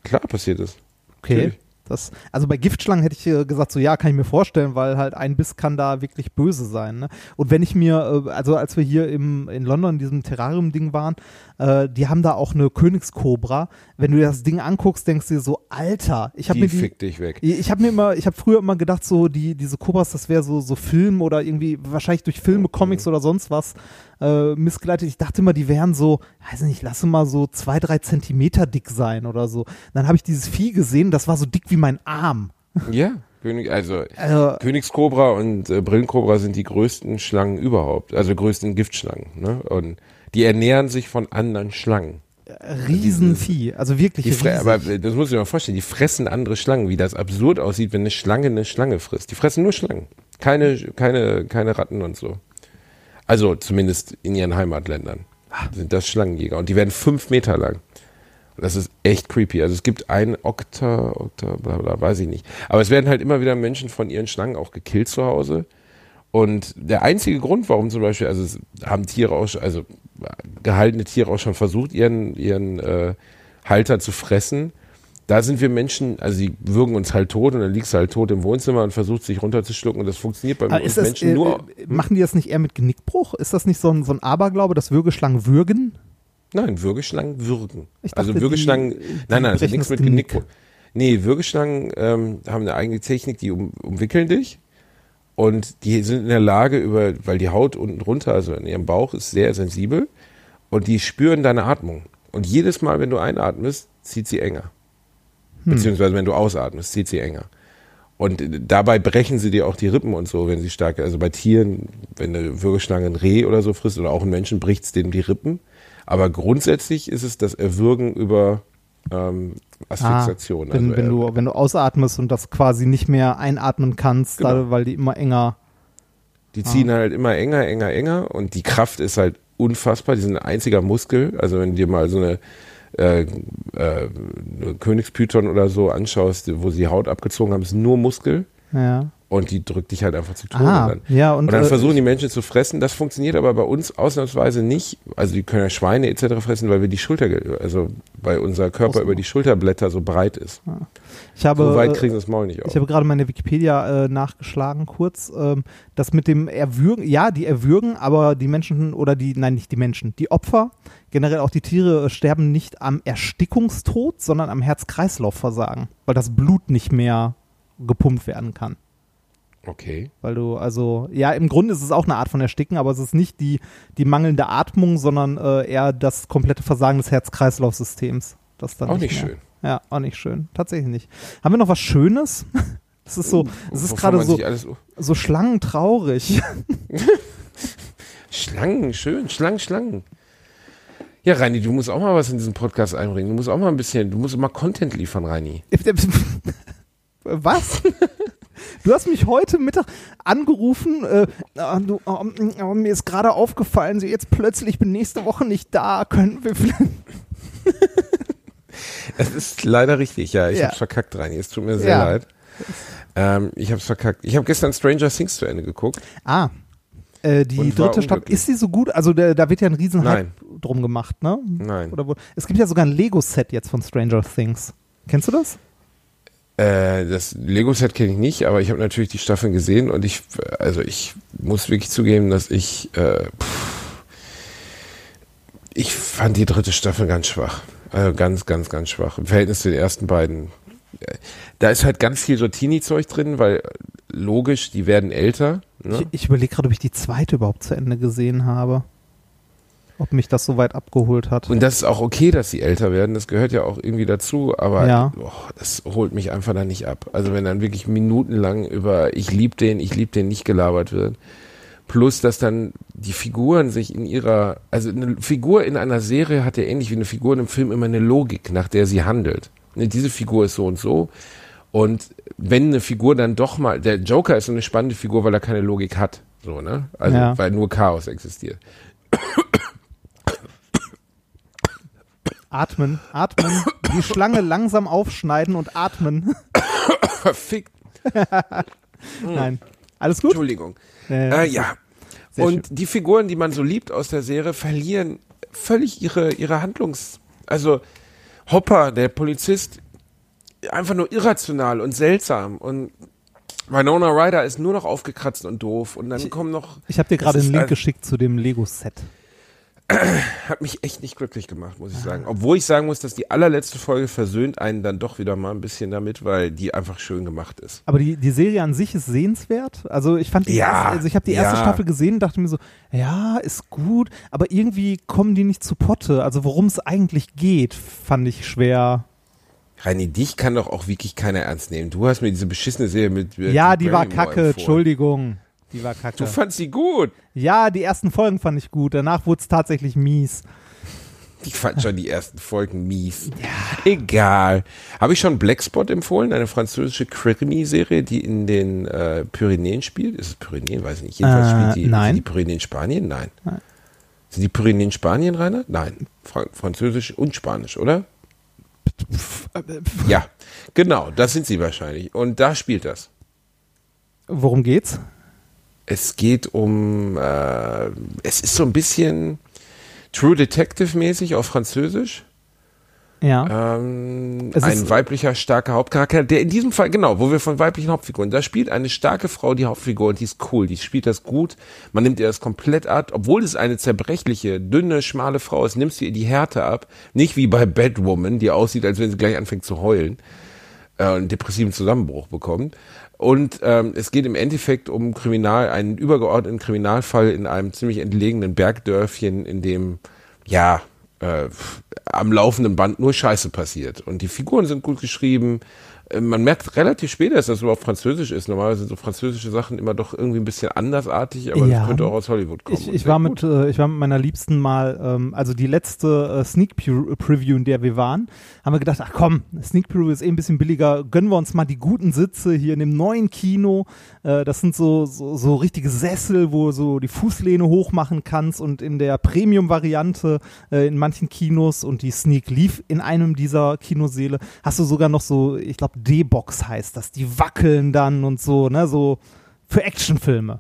Speaker 5: Klar passiert es.
Speaker 4: Okay.
Speaker 5: Natürlich.
Speaker 4: Das, also bei Giftschlangen hätte ich äh, gesagt, so ja, kann ich mir vorstellen, weil halt ein Biss kann da wirklich böse sein. Ne? Und wenn ich mir, äh, also als wir hier im, in London in diesem Terrarium-Ding waren, äh, die haben da auch eine Königskobra. Wenn du dir das Ding anguckst, denkst du dir so, Alter, ich habe mir die,
Speaker 5: fickt dich weg.
Speaker 4: ich habe mir immer, ich habe früher immer gedacht, so die diese Kobras, das wäre so so Film oder irgendwie wahrscheinlich durch Filme, Comics oder sonst was äh, missgeleitet. Ich dachte immer, die wären so, weiß nicht, lasse mal so zwei drei Zentimeter dick sein oder so. Dann habe ich dieses Vieh gesehen, das war so dick wie mein Arm.
Speaker 5: Ja, König, also
Speaker 4: Also,
Speaker 5: Königskobra und äh, Brillenkobra sind die größten Schlangen überhaupt, also größten Giftschlangen. Ne? Und die ernähren sich von anderen Schlangen.
Speaker 4: Riesenvieh, also wirklich
Speaker 5: Die
Speaker 4: riesig.
Speaker 5: aber äh, das muss ich mir mal vorstellen, die fressen andere Schlangen, wie das absurd aussieht, wenn eine Schlange eine Schlange frisst. Die fressen nur Schlangen. Keine, keine, keine Ratten und so. Also zumindest in ihren Heimatländern sind das Schlangenjäger. Und die werden fünf Meter lang. Und das ist echt creepy. Also es gibt ein Okta, Okta, bla bla, weiß ich nicht. Aber es werden halt immer wieder Menschen von ihren Schlangen auch gekillt zu Hause. Und der einzige Grund, warum zum Beispiel, also es haben Tiere auch, also gehaltene Tiere auch schon versucht, ihren, ihren äh, Halter zu fressen. Da sind wir Menschen, also die würgen uns halt tot und dann liegst du halt tot im Wohnzimmer und versuchst sich runterzuschlucken und das funktioniert bei uns
Speaker 4: das,
Speaker 5: Menschen
Speaker 4: äh,
Speaker 5: nur.
Speaker 4: äh, machen die das nicht eher mit Genickbruch? Ist das nicht so ein, so ein Aberglaube, dass Würgeschlangen würgen?
Speaker 5: Nein, Würgeschlangen würgen. Also
Speaker 4: dachte,
Speaker 5: Würgeschlangen,
Speaker 4: die-
Speaker 5: nein, nein,
Speaker 4: brechen
Speaker 5: nichts mit
Speaker 4: Genick.
Speaker 5: Genick. Nee, Würgeschlangen ähm, haben eine eigene Technik, die um, umwickeln dich und die sind in der Lage über, weil die Haut unten drunter, also in ihrem Bauch ist sehr sensibel und die spüren deine Atmung. Und jedes Mal, wenn du einatmest, zieht sie enger.
Speaker 4: Hm.
Speaker 5: Beziehungsweise wenn du ausatmest, zieht sie enger. Und dabei brechen sie dir auch die Rippen und so, wenn sie stark, also bei Tieren, wenn eine Würgeschlange ein Reh oder so frisst oder auch ein Menschen, bricht es denen die Rippen. Aber grundsätzlich ist es das Erwürgen über ähm, Asphyxiation.
Speaker 4: Ah, wenn,
Speaker 5: also,
Speaker 4: wenn,
Speaker 5: äh,
Speaker 4: du, wenn du ausatmest und das quasi nicht mehr einatmen kannst,
Speaker 5: Genau.
Speaker 4: da, weil die immer enger.
Speaker 5: Die ziehen halt immer enger, enger, enger und die Kraft ist halt unfassbar. Die sind ein einziger Muskel. Also wenn du dir mal so eine, äh, äh, Königspython oder so anschaust, wo sie Haut abgezogen haben, ist nur Muskel
Speaker 4: Ja.
Speaker 5: Und die drückt dich halt einfach zu Tode.
Speaker 4: Ah,
Speaker 5: dann.
Speaker 4: ja, und,
Speaker 5: Und, dann
Speaker 4: äh,
Speaker 5: versuchen die Menschen zu fressen. Das funktioniert aber bei uns ausnahmsweise nicht. Also die können ja Schweine etc. fressen, weil wir die Schulter, also weil unser Körper über die Schulterblätter so breit ist.
Speaker 4: Ich habe,
Speaker 5: so weit
Speaker 4: äh,
Speaker 5: kriegen sie das Maul nicht auf.
Speaker 4: Ich habe gerade meine Wikipedia äh, nachgeschlagen, kurz. Ähm, das mit dem Erwürgen, ja, die erwürgen, aber die Menschen oder die, nein, nicht die Menschen, die Opfer, generell auch die Tiere, äh, sterben nicht am Erstickungstod, sondern am Herz-Kreislauf-Versagen, weil das Blut nicht mehr gepumpt werden kann.
Speaker 5: Okay.
Speaker 4: Weil du, also, ja, im Grunde ist es auch eine Art von Ersticken, aber es ist nicht die, die mangelnde Atmung, sondern äh, eher das komplette Versagen des Herz-Kreislauf-Systems.
Speaker 5: Auch nicht
Speaker 4: mehr.
Speaker 5: schön.
Speaker 4: Ja, auch nicht schön. Tatsächlich nicht. Haben wir noch was Schönes? Das ist so, es ist gerade so, so schlangentraurig.
Speaker 5: Schlangen, schön, Schlangen, Schlangen. Ja, Reini, du musst auch mal was in diesen Podcast einbringen. Du musst auch mal ein bisschen, du musst mal Content liefern, Reini.
Speaker 4: Was? Du hast mich heute Mittag angerufen. Äh, ah, du, oh, oh, mir ist gerade aufgefallen, so jetzt plötzlich bin nächste Woche nicht da. Können wir vielleicht.
Speaker 5: Es ist leider richtig, ja. Ich
Speaker 4: Ja.
Speaker 5: hab's verkackt, Reini. Es tut mir sehr
Speaker 4: Ja.
Speaker 5: leid. Ähm, ich hab's verkackt. Ich habe gestern Stranger Things zu Ende geguckt.
Speaker 4: Ah. Äh, die
Speaker 5: Und
Speaker 4: dritte Stadt,
Speaker 5: unglücklich.
Speaker 4: ist sie so gut? Also da, da wird ja ein riesen Hype
Speaker 5: Nein.
Speaker 4: drum gemacht, ne?
Speaker 5: Nein.
Speaker 4: Oder wo, es gibt ja sogar ein Lego-Set jetzt von Stranger Things. Kennst du das?
Speaker 5: Äh, das Lego-Set kenne ich nicht, aber ich habe natürlich die Staffeln gesehen und ich, also ich muss wirklich zugeben, dass ich, äh, pff, ich fand die dritte Staffel ganz schwach. Also ganz, ganz, ganz schwach. Im Verhältnis zu den ersten beiden. Da ist halt ganz viel so Teenie-Zeug drin, weil logisch, die werden älter. Ne?
Speaker 4: Ich, ich überlege gerade, ob ich die zweite überhaupt zu Ende gesehen habe. Ob mich das so weit abgeholt hat.
Speaker 5: Und das ist auch okay, dass sie älter werden. Das gehört ja auch irgendwie dazu. Aber
Speaker 4: Ja.
Speaker 5: boah, das holt mich einfach da nicht ab. Also wenn dann wirklich minutenlang über ich lieb den, ich lieb den nicht gelabert wird. Plus, dass dann die Figuren sich in ihrer, also eine Figur in einer Serie hat ja ähnlich wie eine Figur in einem Film immer eine Logik, nach der sie handelt. Ne, Diese Figur ist so und so. Und wenn eine Figur dann doch mal, der Joker ist so eine spannende Figur, weil er keine Logik hat. So, ne? Also,
Speaker 4: Ja.
Speaker 5: weil nur Chaos existiert.
Speaker 4: Atmen, atmen. Die Schlange langsam aufschneiden und atmen.
Speaker 5: Verfickt.
Speaker 4: Nein. Alles gut?
Speaker 5: Entschuldigung.
Speaker 4: Äh,
Speaker 5: Äh, ja. Und die Figuren, die man so liebt aus der Serie, verlieren völlig ihre, ihre Handlungs... Also Hopper, der Polizist, einfach nur irrational und seltsam. Und Winona Ryder ist nur noch aufgekratzt und doof. Und dann kommen noch...
Speaker 4: Ich habe dir gerade einen Link geschickt zu dem Lego-Set.
Speaker 5: Hat mich echt nicht glücklich gemacht, muss ich sagen. Obwohl ich sagen muss, dass die allerletzte Folge versöhnt einen dann doch wieder mal ein bisschen damit, weil die einfach schön gemacht ist.
Speaker 4: Aber die, die Serie an sich ist sehenswert. Also ich fand die
Speaker 5: Ja,
Speaker 4: erste, also ich habe die erste
Speaker 5: ja.
Speaker 4: Staffel gesehen und dachte mir so, ja, ist gut, aber irgendwie kommen die nicht zu Potte. Also worum es eigentlich geht, fand ich schwer.
Speaker 5: Reini, dich kann doch auch wirklich keiner ernst nehmen. Du hast mir diese beschissene Serie mit. mit
Speaker 4: ja, die war kacke. Entschuldigung. Die war kacke.
Speaker 5: Du fandst sie gut.
Speaker 4: Ja, die ersten Folgen fand ich gut. Danach wurde es tatsächlich mies.
Speaker 5: Ich fand schon die ersten Folgen mies. Egal. Habe ich schon Blackspot empfohlen, eine französische Krimi-Serie, die in den äh, Pyrenäen spielt? Ist es Pyrenäen? Weiß ich nicht. Jedenfalls
Speaker 4: Äh,
Speaker 5: spielt die,
Speaker 4: nein.
Speaker 5: die Pyrenäen Spanien? Nein. Sind die Pyrenäen Spanien, Rainer? Nein. Fra Französisch und Spanisch, oder? Ja, genau, das sind sie wahrscheinlich. Und da spielt das.
Speaker 4: Worum geht's?
Speaker 5: Es geht um, äh, es ist so ein bisschen True Detective mäßig auf Französisch.
Speaker 4: Ja.
Speaker 5: Ähm, ein weiblicher, starker Hauptcharakter, der in diesem Fall, genau, wo wir von weiblichen Hauptfiguren, da spielt eine starke Frau die Hauptfigur und die ist cool, die spielt das gut, man nimmt ihr das komplett ab, obwohl es eine zerbrechliche, dünne, schmale Frau ist, nimmst du ihr die Härte ab, nicht wie bei Batwoman, die aussieht, als wenn sie gleich anfängt zu heulen, äh, einen depressiven Zusammenbruch bekommt. Und ähm, es geht im Endeffekt um Kriminal, einen übergeordneten Kriminalfall in einem ziemlich entlegenen Bergdörfchen, in dem, ja, äh, am laufenden Band nur Scheiße passiert. Und die Figuren sind gut geschrieben. Äh, Man merkt relativ spät, dass es überhaupt Französisch ist. Normalerweise sind so französische Sachen immer doch irgendwie ein bisschen andersartig, aber
Speaker 4: Ja.
Speaker 5: das könnte auch aus Hollywood kommen.
Speaker 4: Ich, ich, war
Speaker 5: gut.
Speaker 4: mit, äh, ich war mit meiner Liebsten mal, ähm, also die letzte äh, Sneak Pre- Preview, in der wir waren, haben wir gedacht, ach komm, Sneak Preview ist eh ein bisschen billiger, gönnen wir uns mal die guten Sitze hier in dem neuen Kino. Äh, das sind so, so, so richtige Sessel, wo du so die Fußlehne hochmachen kannst und in der Premium-Variante in manchen Kinos und die Sneak lief in einem dieser Kinoseele, hast du sogar noch so, ich glaube D-Box heißt das, die wackeln dann und so, ne, so für Actionfilme.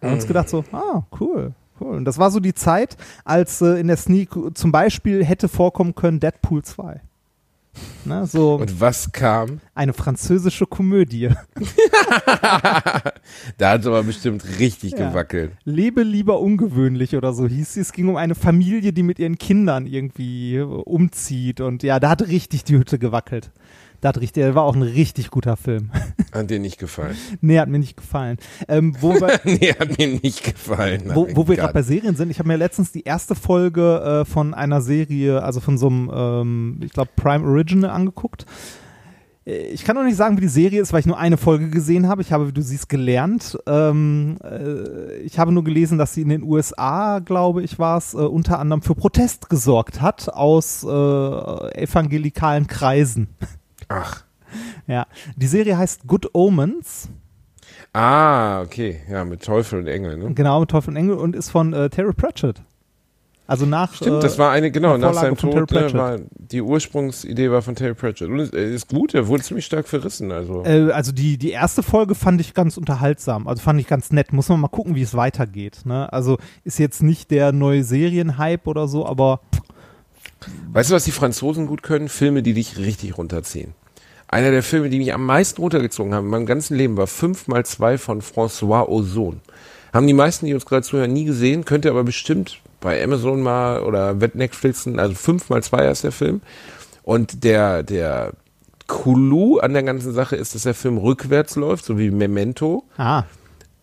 Speaker 4: Wir haben uns gedacht so, ah, cool, cool. Und das war so die Zeit, als äh, in der Sneak zum Beispiel hätte vorkommen können Deadpool 2. Ne, so
Speaker 5: Und was kam?
Speaker 4: eine französische Komödie.
Speaker 5: Da hat es aber bestimmt richtig
Speaker 4: Ja.
Speaker 5: gewackelt.
Speaker 4: Lebe lieber ungewöhnlich oder so hieß sie. Es ging um eine Familie, die mit ihren Kindern irgendwie äh, umzieht. Und ja, da hat richtig die Hütte gewackelt. Da hat richtig, der war auch ein richtig guter Film.
Speaker 5: Hat dir nicht gefallen.
Speaker 4: nee, hat mir nicht gefallen. Ähm, wo wir,
Speaker 5: nee, hat mir nicht gefallen.
Speaker 4: wo, wo wir gerade bei Serien sind, ich habe mir letztens die erste Folge äh, von einer Serie, also von so einem, ähm, ich glaube, Prime Original angeguckt. Äh, Ich kann noch nicht sagen, wie die Serie ist, weil ich nur eine Folge gesehen habe. Ich habe, wie du siehst, gelernt. Ähm, äh, ich habe nur gelesen, dass sie in den USA, glaube ich, war es, äh, unter anderem für Protest gesorgt hat aus äh, evangelikalen Kreisen.
Speaker 5: Ach.
Speaker 4: Ja, die Serie heißt Good Omens.
Speaker 5: Ah, okay. Ja, mit Teufel und Engel, ne?
Speaker 4: Genau, mit Teufel und Engel und ist von äh, Terry Pratchett. Also nach.
Speaker 5: Stimmt,
Speaker 4: äh,
Speaker 5: das war eine, genau, nach seinem Tod, ne, war, die Ursprungsidee war von Terry Pratchett. Und es er ist gut, er wurde ziemlich stark verrissen, also.
Speaker 4: Äh, also die, die erste Folge fand ich ganz unterhaltsam, also fand ich ganz nett. Muss man mal gucken, wie es weitergeht. Ne? Also ist jetzt nicht der neue Serienhype oder so, aber
Speaker 5: Weißt du, was die Franzosen gut können? Filme, die dich richtig runterziehen. Einer der Filme, die mich am meisten runtergezogen haben in meinem ganzen Leben, war 5 mal 2 von François Ozon. Haben die meisten, die uns gerade zuhören, nie gesehen, könnt ihr aber bestimmt bei Amazon mal oder Netflixen, also 5 mal 2 ist der Film. Und der, der Clou an der ganzen Sache ist, dass der Film rückwärts läuft, so wie Memento.
Speaker 4: ah,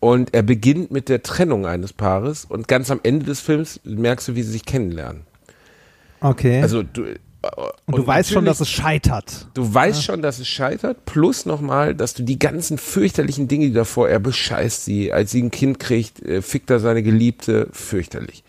Speaker 5: Und er beginnt mit der Trennung eines Paares und ganz am Ende des Films merkst du, wie sie sich kennenlernen.
Speaker 4: okay.
Speaker 5: Also du,
Speaker 4: und du weißt schon, dass es scheitert.
Speaker 5: Du weißt schon, dass es scheitert, plus nochmal, dass du die ganzen fürchterlichen Dinge, die davor, er bescheißt sie, als sie ein Kind kriegt, äh, fickt er seine Geliebte, fürchterlich.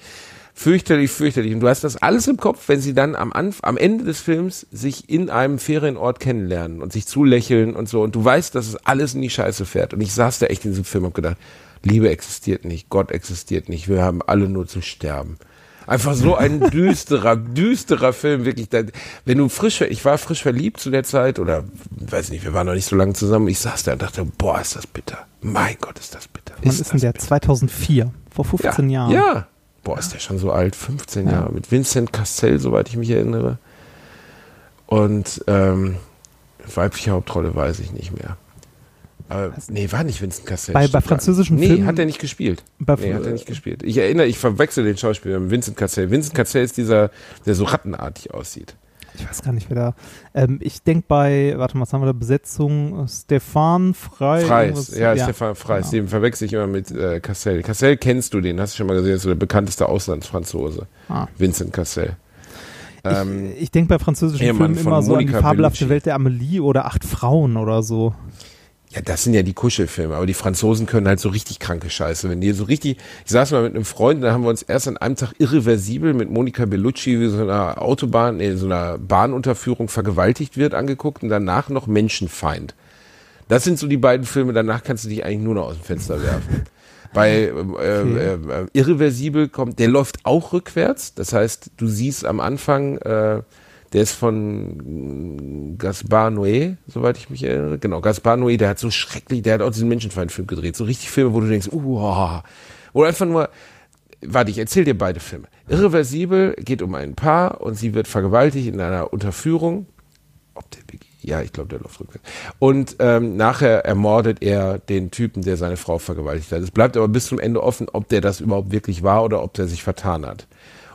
Speaker 5: Fürchterlich, fürchterlich. Und du hast das alles im Kopf, wenn sie dann am, Anf am Ende des Films sich in einem Ferienort kennenlernen und sich zulächeln und so. Und du weißt, dass es alles in die Scheiße fährt. Und ich saß da echt in diesem Film und hab gedacht, Liebe existiert nicht, Gott existiert nicht, wir haben alle nur zu sterben. Einfach so ein düsterer, düsterer Film, wirklich. Wenn du frisch, ich war frisch verliebt zu der Zeit oder weiß nicht, wir waren noch nicht so lange zusammen. Ich saß da und dachte, boah, ist das bitter. Mein Gott, ist das bitter.
Speaker 4: Wann ist denn
Speaker 5: das
Speaker 4: der?
Speaker 5: bitter.
Speaker 4: 2004, vor 15
Speaker 5: ja.
Speaker 4: Jahren.
Speaker 5: Ja. Boah, ist der schon so alt, 15 Jahre. Mit Vincent Cassel, soweit ich mich erinnere. Und ähm, weibliche Hauptrolle weiß ich nicht mehr. Aber, nee, war nicht Vincent Cassel.
Speaker 4: Bei- bei französischen
Speaker 5: nee,
Speaker 4: Filmen-
Speaker 5: hat er nicht gespielt.
Speaker 4: Bei-
Speaker 5: nee, hat er nicht gespielt. Ich erinnere, ich verwechsel den Schauspieler mit Vincent Cassel. Vincent Cassel ist dieser, der so rattenartig aussieht.
Speaker 4: Ich weiß gar nicht, wer da. Ähm, ich denke bei, warte mal, was haben wir da? Besetzung? Stefan Frei.
Speaker 5: Freis,
Speaker 4: irgendwas-
Speaker 5: ja, Stefan Freis,
Speaker 4: genau.
Speaker 5: den verwechsel ich immer mit äh, Cassel. Cassel kennst du den, hast du schon mal gesehen, ist so der bekannteste Auslandsfranzose.
Speaker 4: Ah.
Speaker 5: Vincent Cassel. Ähm,
Speaker 4: ich ich denke bei französischen Filmen immer so an die fabelhafte
Speaker 5: Bellucci.
Speaker 4: Welt der Amelie oder Acht Frauen oder so.
Speaker 5: Ja, das sind ja die Kuschelfilme, aber die Franzosen können halt so richtig kranke Scheiße. Wenn die so richtig, ich saß mal mit einem Freund, da haben wir uns erst an einem Tag irreversibel mit Monika Bellucci wie so einer Autobahn, nee, so einer Bahnunterführung vergewaltigt wird, angeguckt und danach noch Menschenfeind. Das sind so die beiden Filme, danach kannst du dich eigentlich nur noch aus dem Fenster werfen. Bei äh, äh, äh, Irreversibel kommt, der läuft auch rückwärts. Das heißt, du siehst am Anfang, äh, der ist von Gaspar Noé, soweit ich mich erinnere. Genau, Gaspar Noé, der hat so schrecklich, der hat auch diesen Menschenfeindfilm gedreht. So richtig Filme, wo du denkst, uh, wo einfach nur, warte, ich erzähl dir beide Filme. Irreversibel geht um ein Paar und sie wird vergewaltigt in einer Unterführung. Ob der ja, ich glaube, der läuft rückwärts. Und ähm, nachher ermordet er den Typen, der seine Frau vergewaltigt hat. Es bleibt aber bis zum Ende offen, ob der das überhaupt wirklich war oder ob der sich vertan hat.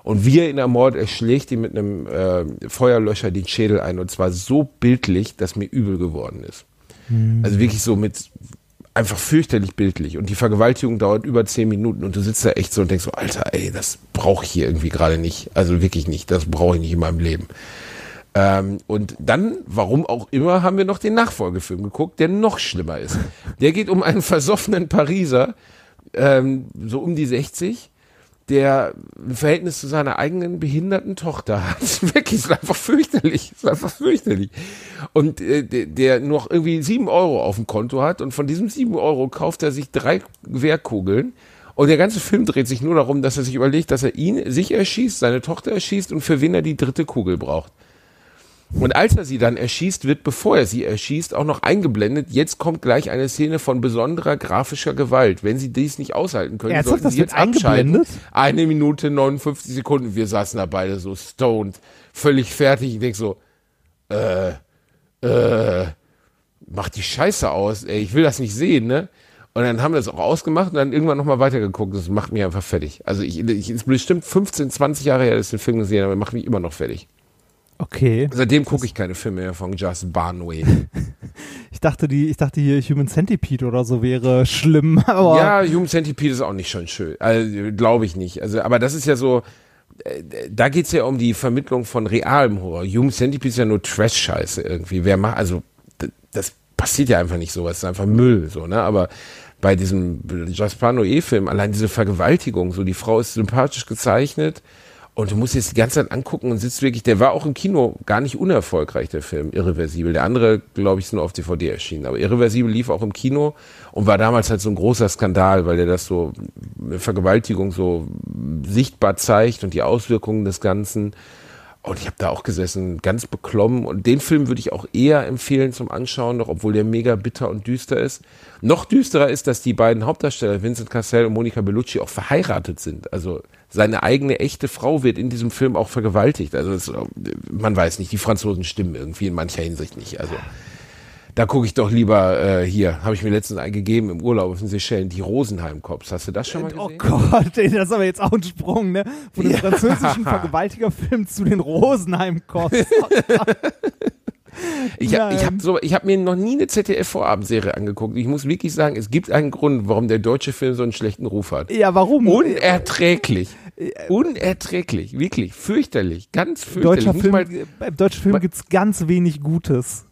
Speaker 5: Und wie er ihn ermordet, er schlägt ihm mit einem äh, Feuerlöscher den Schädel ein. Und zwar so bildlich, dass mir übel geworden ist. Mhm. Also wirklich so mit einfach fürchterlich bildlich. Und die Vergewaltigung dauert über zehn Minuten und du sitzt da echt so und denkst so, Alter, ey, das brauche ich hier irgendwie gerade nicht. Also wirklich nicht. Das brauche ich nicht in meinem Leben. Ähm, und dann, warum auch immer, haben wir noch den Nachfolgefilm geguckt, der noch schlimmer ist. Der geht um einen versoffenen Pariser, ähm, so um die 60, der ein Verhältnis zu seiner eigenen behinderten Tochter hat. Wirklich, ist einfach fürchterlich. Ist einfach fürchterlich. Und äh, der, der noch irgendwie sieben Euro auf dem Konto hat und von diesem sieben Euro kauft er sich drei Wehrkugeln. Und der ganze Film dreht sich nur darum, dass er sich überlegt, dass er ihn, sich erschießt, seine Tochter erschießt und für wen er die dritte Kugel braucht. Und als er sie dann erschießt, wird, bevor er sie erschießt, auch noch eingeblendet, jetzt kommt gleich eine Szene von besonderer grafischer Gewalt. Wenn sie dies nicht aushalten können,
Speaker 4: Ernsthaft,
Speaker 5: sollten sie jetzt abschalten. Eine Minute 59 Sekunden. Wir saßen da beide so stoned, völlig fertig. Ich denk so, äh, äh, mach die Scheiße aus, ey, ich will das nicht sehen, ne? Und dann haben wir das auch ausgemacht und dann irgendwann nochmal weitergeguckt. Das macht mich einfach fertig. Also ich, ich ist bestimmt 15, 20 Jahre her, dass ich den Film gesehen habe, macht mich immer noch fertig.
Speaker 4: Okay.
Speaker 5: Seitdem gucke ich keine Filme mehr von Just Barnway.
Speaker 4: Ich dachte, die, ich dachte hier Human Centipede oder so wäre schlimm, aber.
Speaker 5: ja, Human Centipede ist auch nicht schon schön. Also, Glaube ich nicht. Also, aber das ist ja so, äh, da geht's ja um die Vermittlung von realem Horror. Human Centipede ist ja nur Trash-Scheiße irgendwie. Wer macht, also das passiert ja einfach nicht so, es ist einfach Müll, so, ne? Aber bei diesem Jasper Noé-Film, allein diese Vergewaltigung, so die Frau ist sympathisch gezeichnet und du musst jetzt die ganze Zeit angucken und sitzt wirklich, der war auch im Kino gar nicht unerfolgreich, der Film, Irreversibel. Der andere, glaube ich, ist nur auf DVD erschienen. Aber Irreversibel lief auch im Kino und war damals halt so ein großer Skandal, weil der das so, eine Vergewaltigung so sichtbar zeigt und die Auswirkungen des Ganzen. Und ich habe da auch gesessen, ganz beklommen. Und den Film würde ich auch eher empfehlen zum Anschauen, noch obwohl der mega bitter und düster ist. Noch düsterer ist, dass die beiden Hauptdarsteller, Vincent Cassel und Monica Bellucci, auch verheiratet sind. Also seine eigene echte Frau wird in diesem Film auch vergewaltigt. Also es, man weiß nicht, die Franzosen stimmen irgendwie in mancher Hinsicht nicht. Also da gucke ich doch lieber äh, hier, habe ich mir letztens eingegeben im Urlaub auf den Seychellen, die Rosenheim-Cops. Hast du das schon mal gesehen?
Speaker 4: Oh Gott, ey, das ist aber jetzt auch ein Sprung, ne? Von dem
Speaker 5: Ja.
Speaker 4: französischen Vergewaltigerfilm zu den Rosenheim-Cops.
Speaker 5: Ich habe ich hab so, ich hab mir noch nie eine ZDF-Vorabendserie angeguckt. Ich muss wirklich sagen, es gibt einen Grund, warum der deutsche Film so einen schlechten Ruf hat.
Speaker 4: ja, warum?
Speaker 5: Unerträglich. Unerträglich. Wirklich. Fürchterlich. Ganz fürchterlich.
Speaker 4: Deutscher Film,
Speaker 5: mal,
Speaker 4: beim deutschen Film
Speaker 5: mal-
Speaker 4: gibt's ganz wenig Gutes.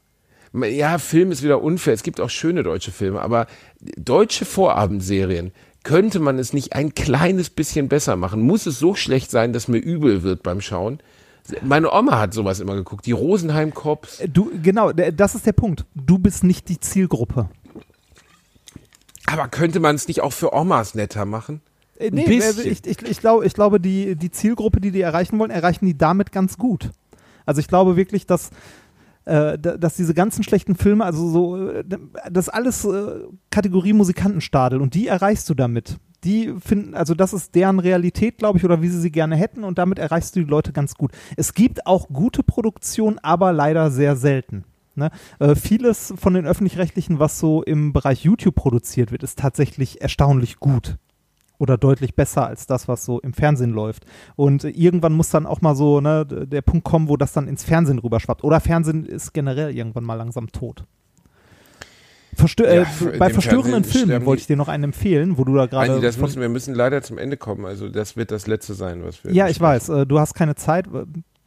Speaker 5: Ja, Film ist wieder unfair. Es gibt auch schöne deutsche Filme, aber deutsche Vorabendserien, könnte man es nicht ein kleines bisschen besser machen? Muss es so schlecht sein, dass mir übel wird beim Schauen? Meine Oma hat sowas immer geguckt. Die Rosenheim Cops.
Speaker 4: Äh, Du, genau, das ist der Punkt. Du bist nicht die Zielgruppe.
Speaker 5: Aber könnte man es nicht auch für Omas netter machen?
Speaker 4: Äh,
Speaker 5: Ein
Speaker 4: Nee,
Speaker 5: bisschen.
Speaker 4: ich, ich, ich, glaube, ich glaube, die, die Zielgruppe, die die erreichen wollen, erreichen die damit ganz gut. Also ich glaube wirklich, dass, äh, da- dass diese ganzen schlechten Filme, also so, äh, das alles äh, Kategorie Musikantenstadel und die erreichst du damit. Die finden, also das ist deren Realität, glaube ich, oder wie sie sie gerne hätten und damit erreichst du die Leute ganz gut. Es gibt auch gute Produktionen, aber leider sehr selten. Ne? Äh, vieles von den öffentlich-rechtlichen, was so im Bereich YouTube produziert wird, ist tatsächlich erstaunlich gut oder deutlich besser als das, was so im Fernsehen läuft. Und irgendwann muss dann auch mal so ne, der Punkt kommen, wo das dann ins Fernsehen rüberschwappt. Oder Fernsehen ist generell irgendwann mal langsam tot. Verstö
Speaker 5: Ja,
Speaker 4: äh, bei verstörenden
Speaker 5: Fernsehen
Speaker 4: Filmen wollte ich dir noch einen empfehlen, wo du da gerade
Speaker 5: das müssen, wir müssen leider zum Ende kommen. Also das wird das letzte sein, was wir.
Speaker 4: Ja, ich weiß, äh, du hast keine Zeit.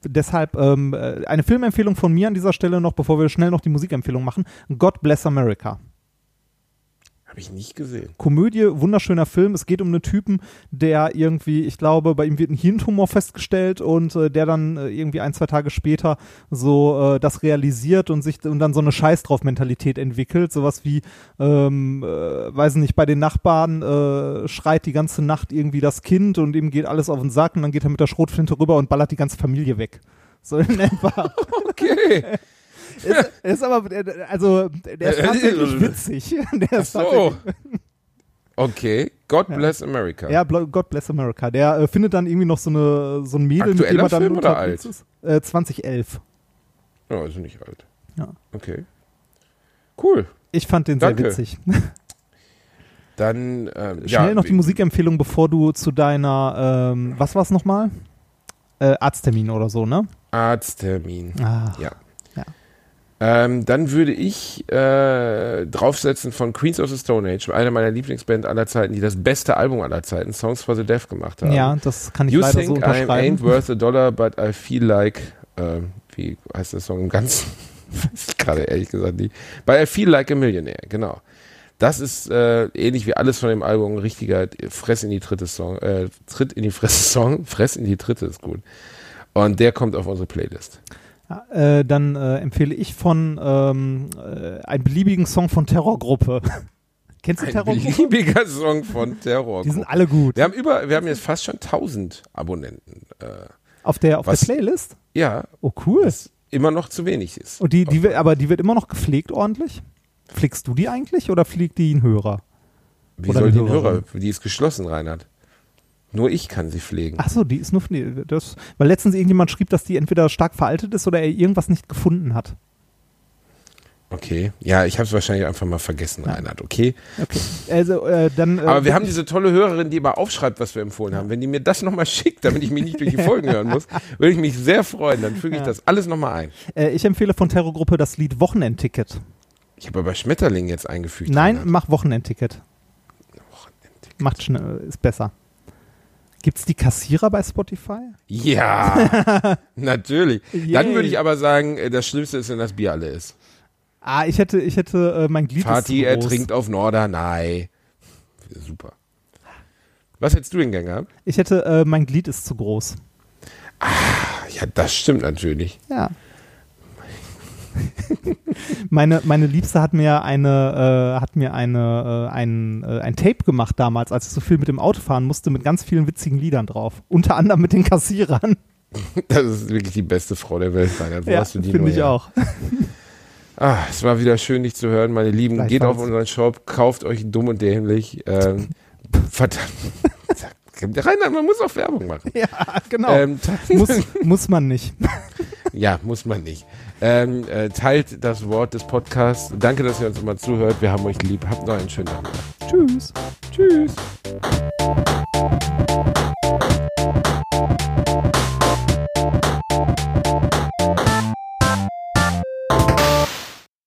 Speaker 4: Deshalb ähm, äh, eine Filmempfehlung von mir an dieser Stelle noch, bevor wir schnell noch die Musikempfehlung machen. God Bless America.
Speaker 5: Habe ich nicht gesehen.
Speaker 4: Komödie, wunderschöner Film. Es geht um einen Typen, der irgendwie, ich glaube, bei ihm wird ein Hirntumor festgestellt und äh, der dann äh, irgendwie ein, zwei Tage später so äh, das realisiert und sich und dann so eine Scheiß drauf Mentalität entwickelt. Sowas wie, ähm, äh, weiß nicht, bei den Nachbarn äh, schreit die ganze Nacht irgendwie das Kind und ihm geht alles auf den Sack und dann geht er mit der Schrotflinte rüber und ballert die ganze Familie weg. So in etwa.
Speaker 5: Okay.
Speaker 4: Ist, ist aber, äh, also, der ist tatsächlich witzig. Der ist
Speaker 5: so. Okay. God bless America.
Speaker 4: ja, God Bless America. Der äh, findet dann irgendwie noch so, eine, so ein Mädel, mit dem
Speaker 5: Aktueller
Speaker 4: er dann
Speaker 5: Film oder alt?
Speaker 4: ist. Äh, 2011.
Speaker 5: Ja, also nicht alt.
Speaker 4: Ja.
Speaker 5: Okay. Cool.
Speaker 4: Ich fand den
Speaker 5: Danke.
Speaker 4: sehr witzig.
Speaker 5: Dann, ähm,
Speaker 4: Schnell
Speaker 5: ja,
Speaker 4: noch die Musikempfehlung, bevor du zu deiner, ähm, was war es nochmal? Äh, Arzttermin oder so, ne?
Speaker 5: Arzttermin.
Speaker 4: Ah,
Speaker 5: Ja. Ähm, dann würde ich äh, draufsetzen von Queens of the Stone Age, einer meiner Lieblingsband aller Zeiten, die das beste Album aller Zeiten, Songs for the Deaf, gemacht haben.
Speaker 4: ja, das kann ich
Speaker 5: You
Speaker 4: leider
Speaker 5: think
Speaker 4: so
Speaker 5: I
Speaker 4: unterschreiben.
Speaker 5: ain't worth a dollar, but I feel like, ähm, wie heißt der Song im Ganzen? Weiß ich gerade ehrlich gesagt nicht. But I feel like a millionaire, genau. Das ist äh, ähnlich wie alles von dem Album ein richtiger Fress in die dritte Song, äh, Tritt in die Fresse Song, Fress in die dritte ist gut. Und der kommt auf unsere Playlist.
Speaker 4: Ja, äh, dann äh, empfehle ich von ähm, äh, einen beliebigen Song von Terrorgruppe. Kennst du
Speaker 5: Ein
Speaker 4: Terrorgruppe?
Speaker 5: beliebiger Song von Terror.
Speaker 4: Die sind alle gut.
Speaker 5: Wir haben über, wir haben jetzt fast schon 1000 Abonnenten. Äh,
Speaker 4: Auf der, auf der
Speaker 5: Was?
Speaker 4: Playlist?
Speaker 5: ja,
Speaker 4: Oh, cool.
Speaker 5: was immer noch zu wenig ist.
Speaker 4: Und die, die, wird- aber die wird immer noch gepflegt ordentlich? Pflegst du die eigentlich oder pflegt die ein Hörer?
Speaker 5: Wie
Speaker 4: oder
Speaker 5: soll die ein. Hörer? Die ist geschlossen, Reinhard. Nur ich kann sie pflegen.
Speaker 4: Ach so, die ist nur, nee, das, weil letztens irgendjemand schrieb, dass die entweder stark veraltet ist oder er irgendwas nicht gefunden hat.
Speaker 5: Okay. Ja, ich habe es wahrscheinlich einfach mal vergessen, Reinhard. Okay.
Speaker 4: Okay. Also, äh, dann. Äh,
Speaker 5: Aber wir haben diese tolle Hörerin, die immer aufschreibt, was wir empfohlen haben. Wenn die mir das nochmal schickt, damit ich mich nicht durch die Folgen hören muss, würde ich mich sehr freuen. Dann füge ich
Speaker 4: Ja.
Speaker 5: das alles nochmal ein.
Speaker 4: äh, ich empfehle von Terrorgruppe das Lied Wochenendticket.
Speaker 5: Ich habe aber Schmetterling jetzt eingefügt.
Speaker 4: Nein,
Speaker 5: Reinhard.
Speaker 4: mach Wochenendticket. Macht schnell, ist besser. Gibt's die Kassierer bei Spotify?
Speaker 5: Ja, natürlich. Dann
Speaker 4: Yay.
Speaker 5: würde ich aber sagen, äh, das Schlimmste ist, wenn das Bier alle ist.
Speaker 4: Ah, ich hätte, ich hätte äh, mein Glied
Speaker 5: Fatih,
Speaker 4: ist
Speaker 5: er
Speaker 4: zu groß.
Speaker 5: trinkt auf Norderney. Super. Was hättest du denn gern gehabt?
Speaker 4: Ich hätte, äh, mein Glied ist zu groß.
Speaker 5: Ja, das stimmt natürlich.
Speaker 4: Ja. meine, meine Liebste hat mir eine, äh, hat mir eine, äh, ein, äh, ein Tape gemacht damals, als ich so viel mit dem Auto fahren musste, mit ganz vielen witzigen Liedern drauf. Unter anderem mit den Kassierern.
Speaker 5: Das ist wirklich die beste Frau der Welt, Reinhard. Wo
Speaker 4: ja,
Speaker 5: hast du die
Speaker 4: finde ich auch.
Speaker 5: Ah, es war wieder schön, dich zu hören, meine Lieben. Geht
Speaker 4: Gleichfalls.
Speaker 5: auf unseren Shop, kauft euch dumm und dämlich. Ähm, verdammt. Reinhard, man muss auch Werbung machen.
Speaker 4: Ja, genau.
Speaker 5: Ähm,
Speaker 4: muss, muss man nicht.
Speaker 5: ja, muss man nicht. Ähm, äh, teilt das Wort des Podcasts. Danke, dass ihr uns immer zuhört. Wir haben euch lieb. Habt noch einen schönen Abend.
Speaker 4: Tschüss.
Speaker 5: Tschüss.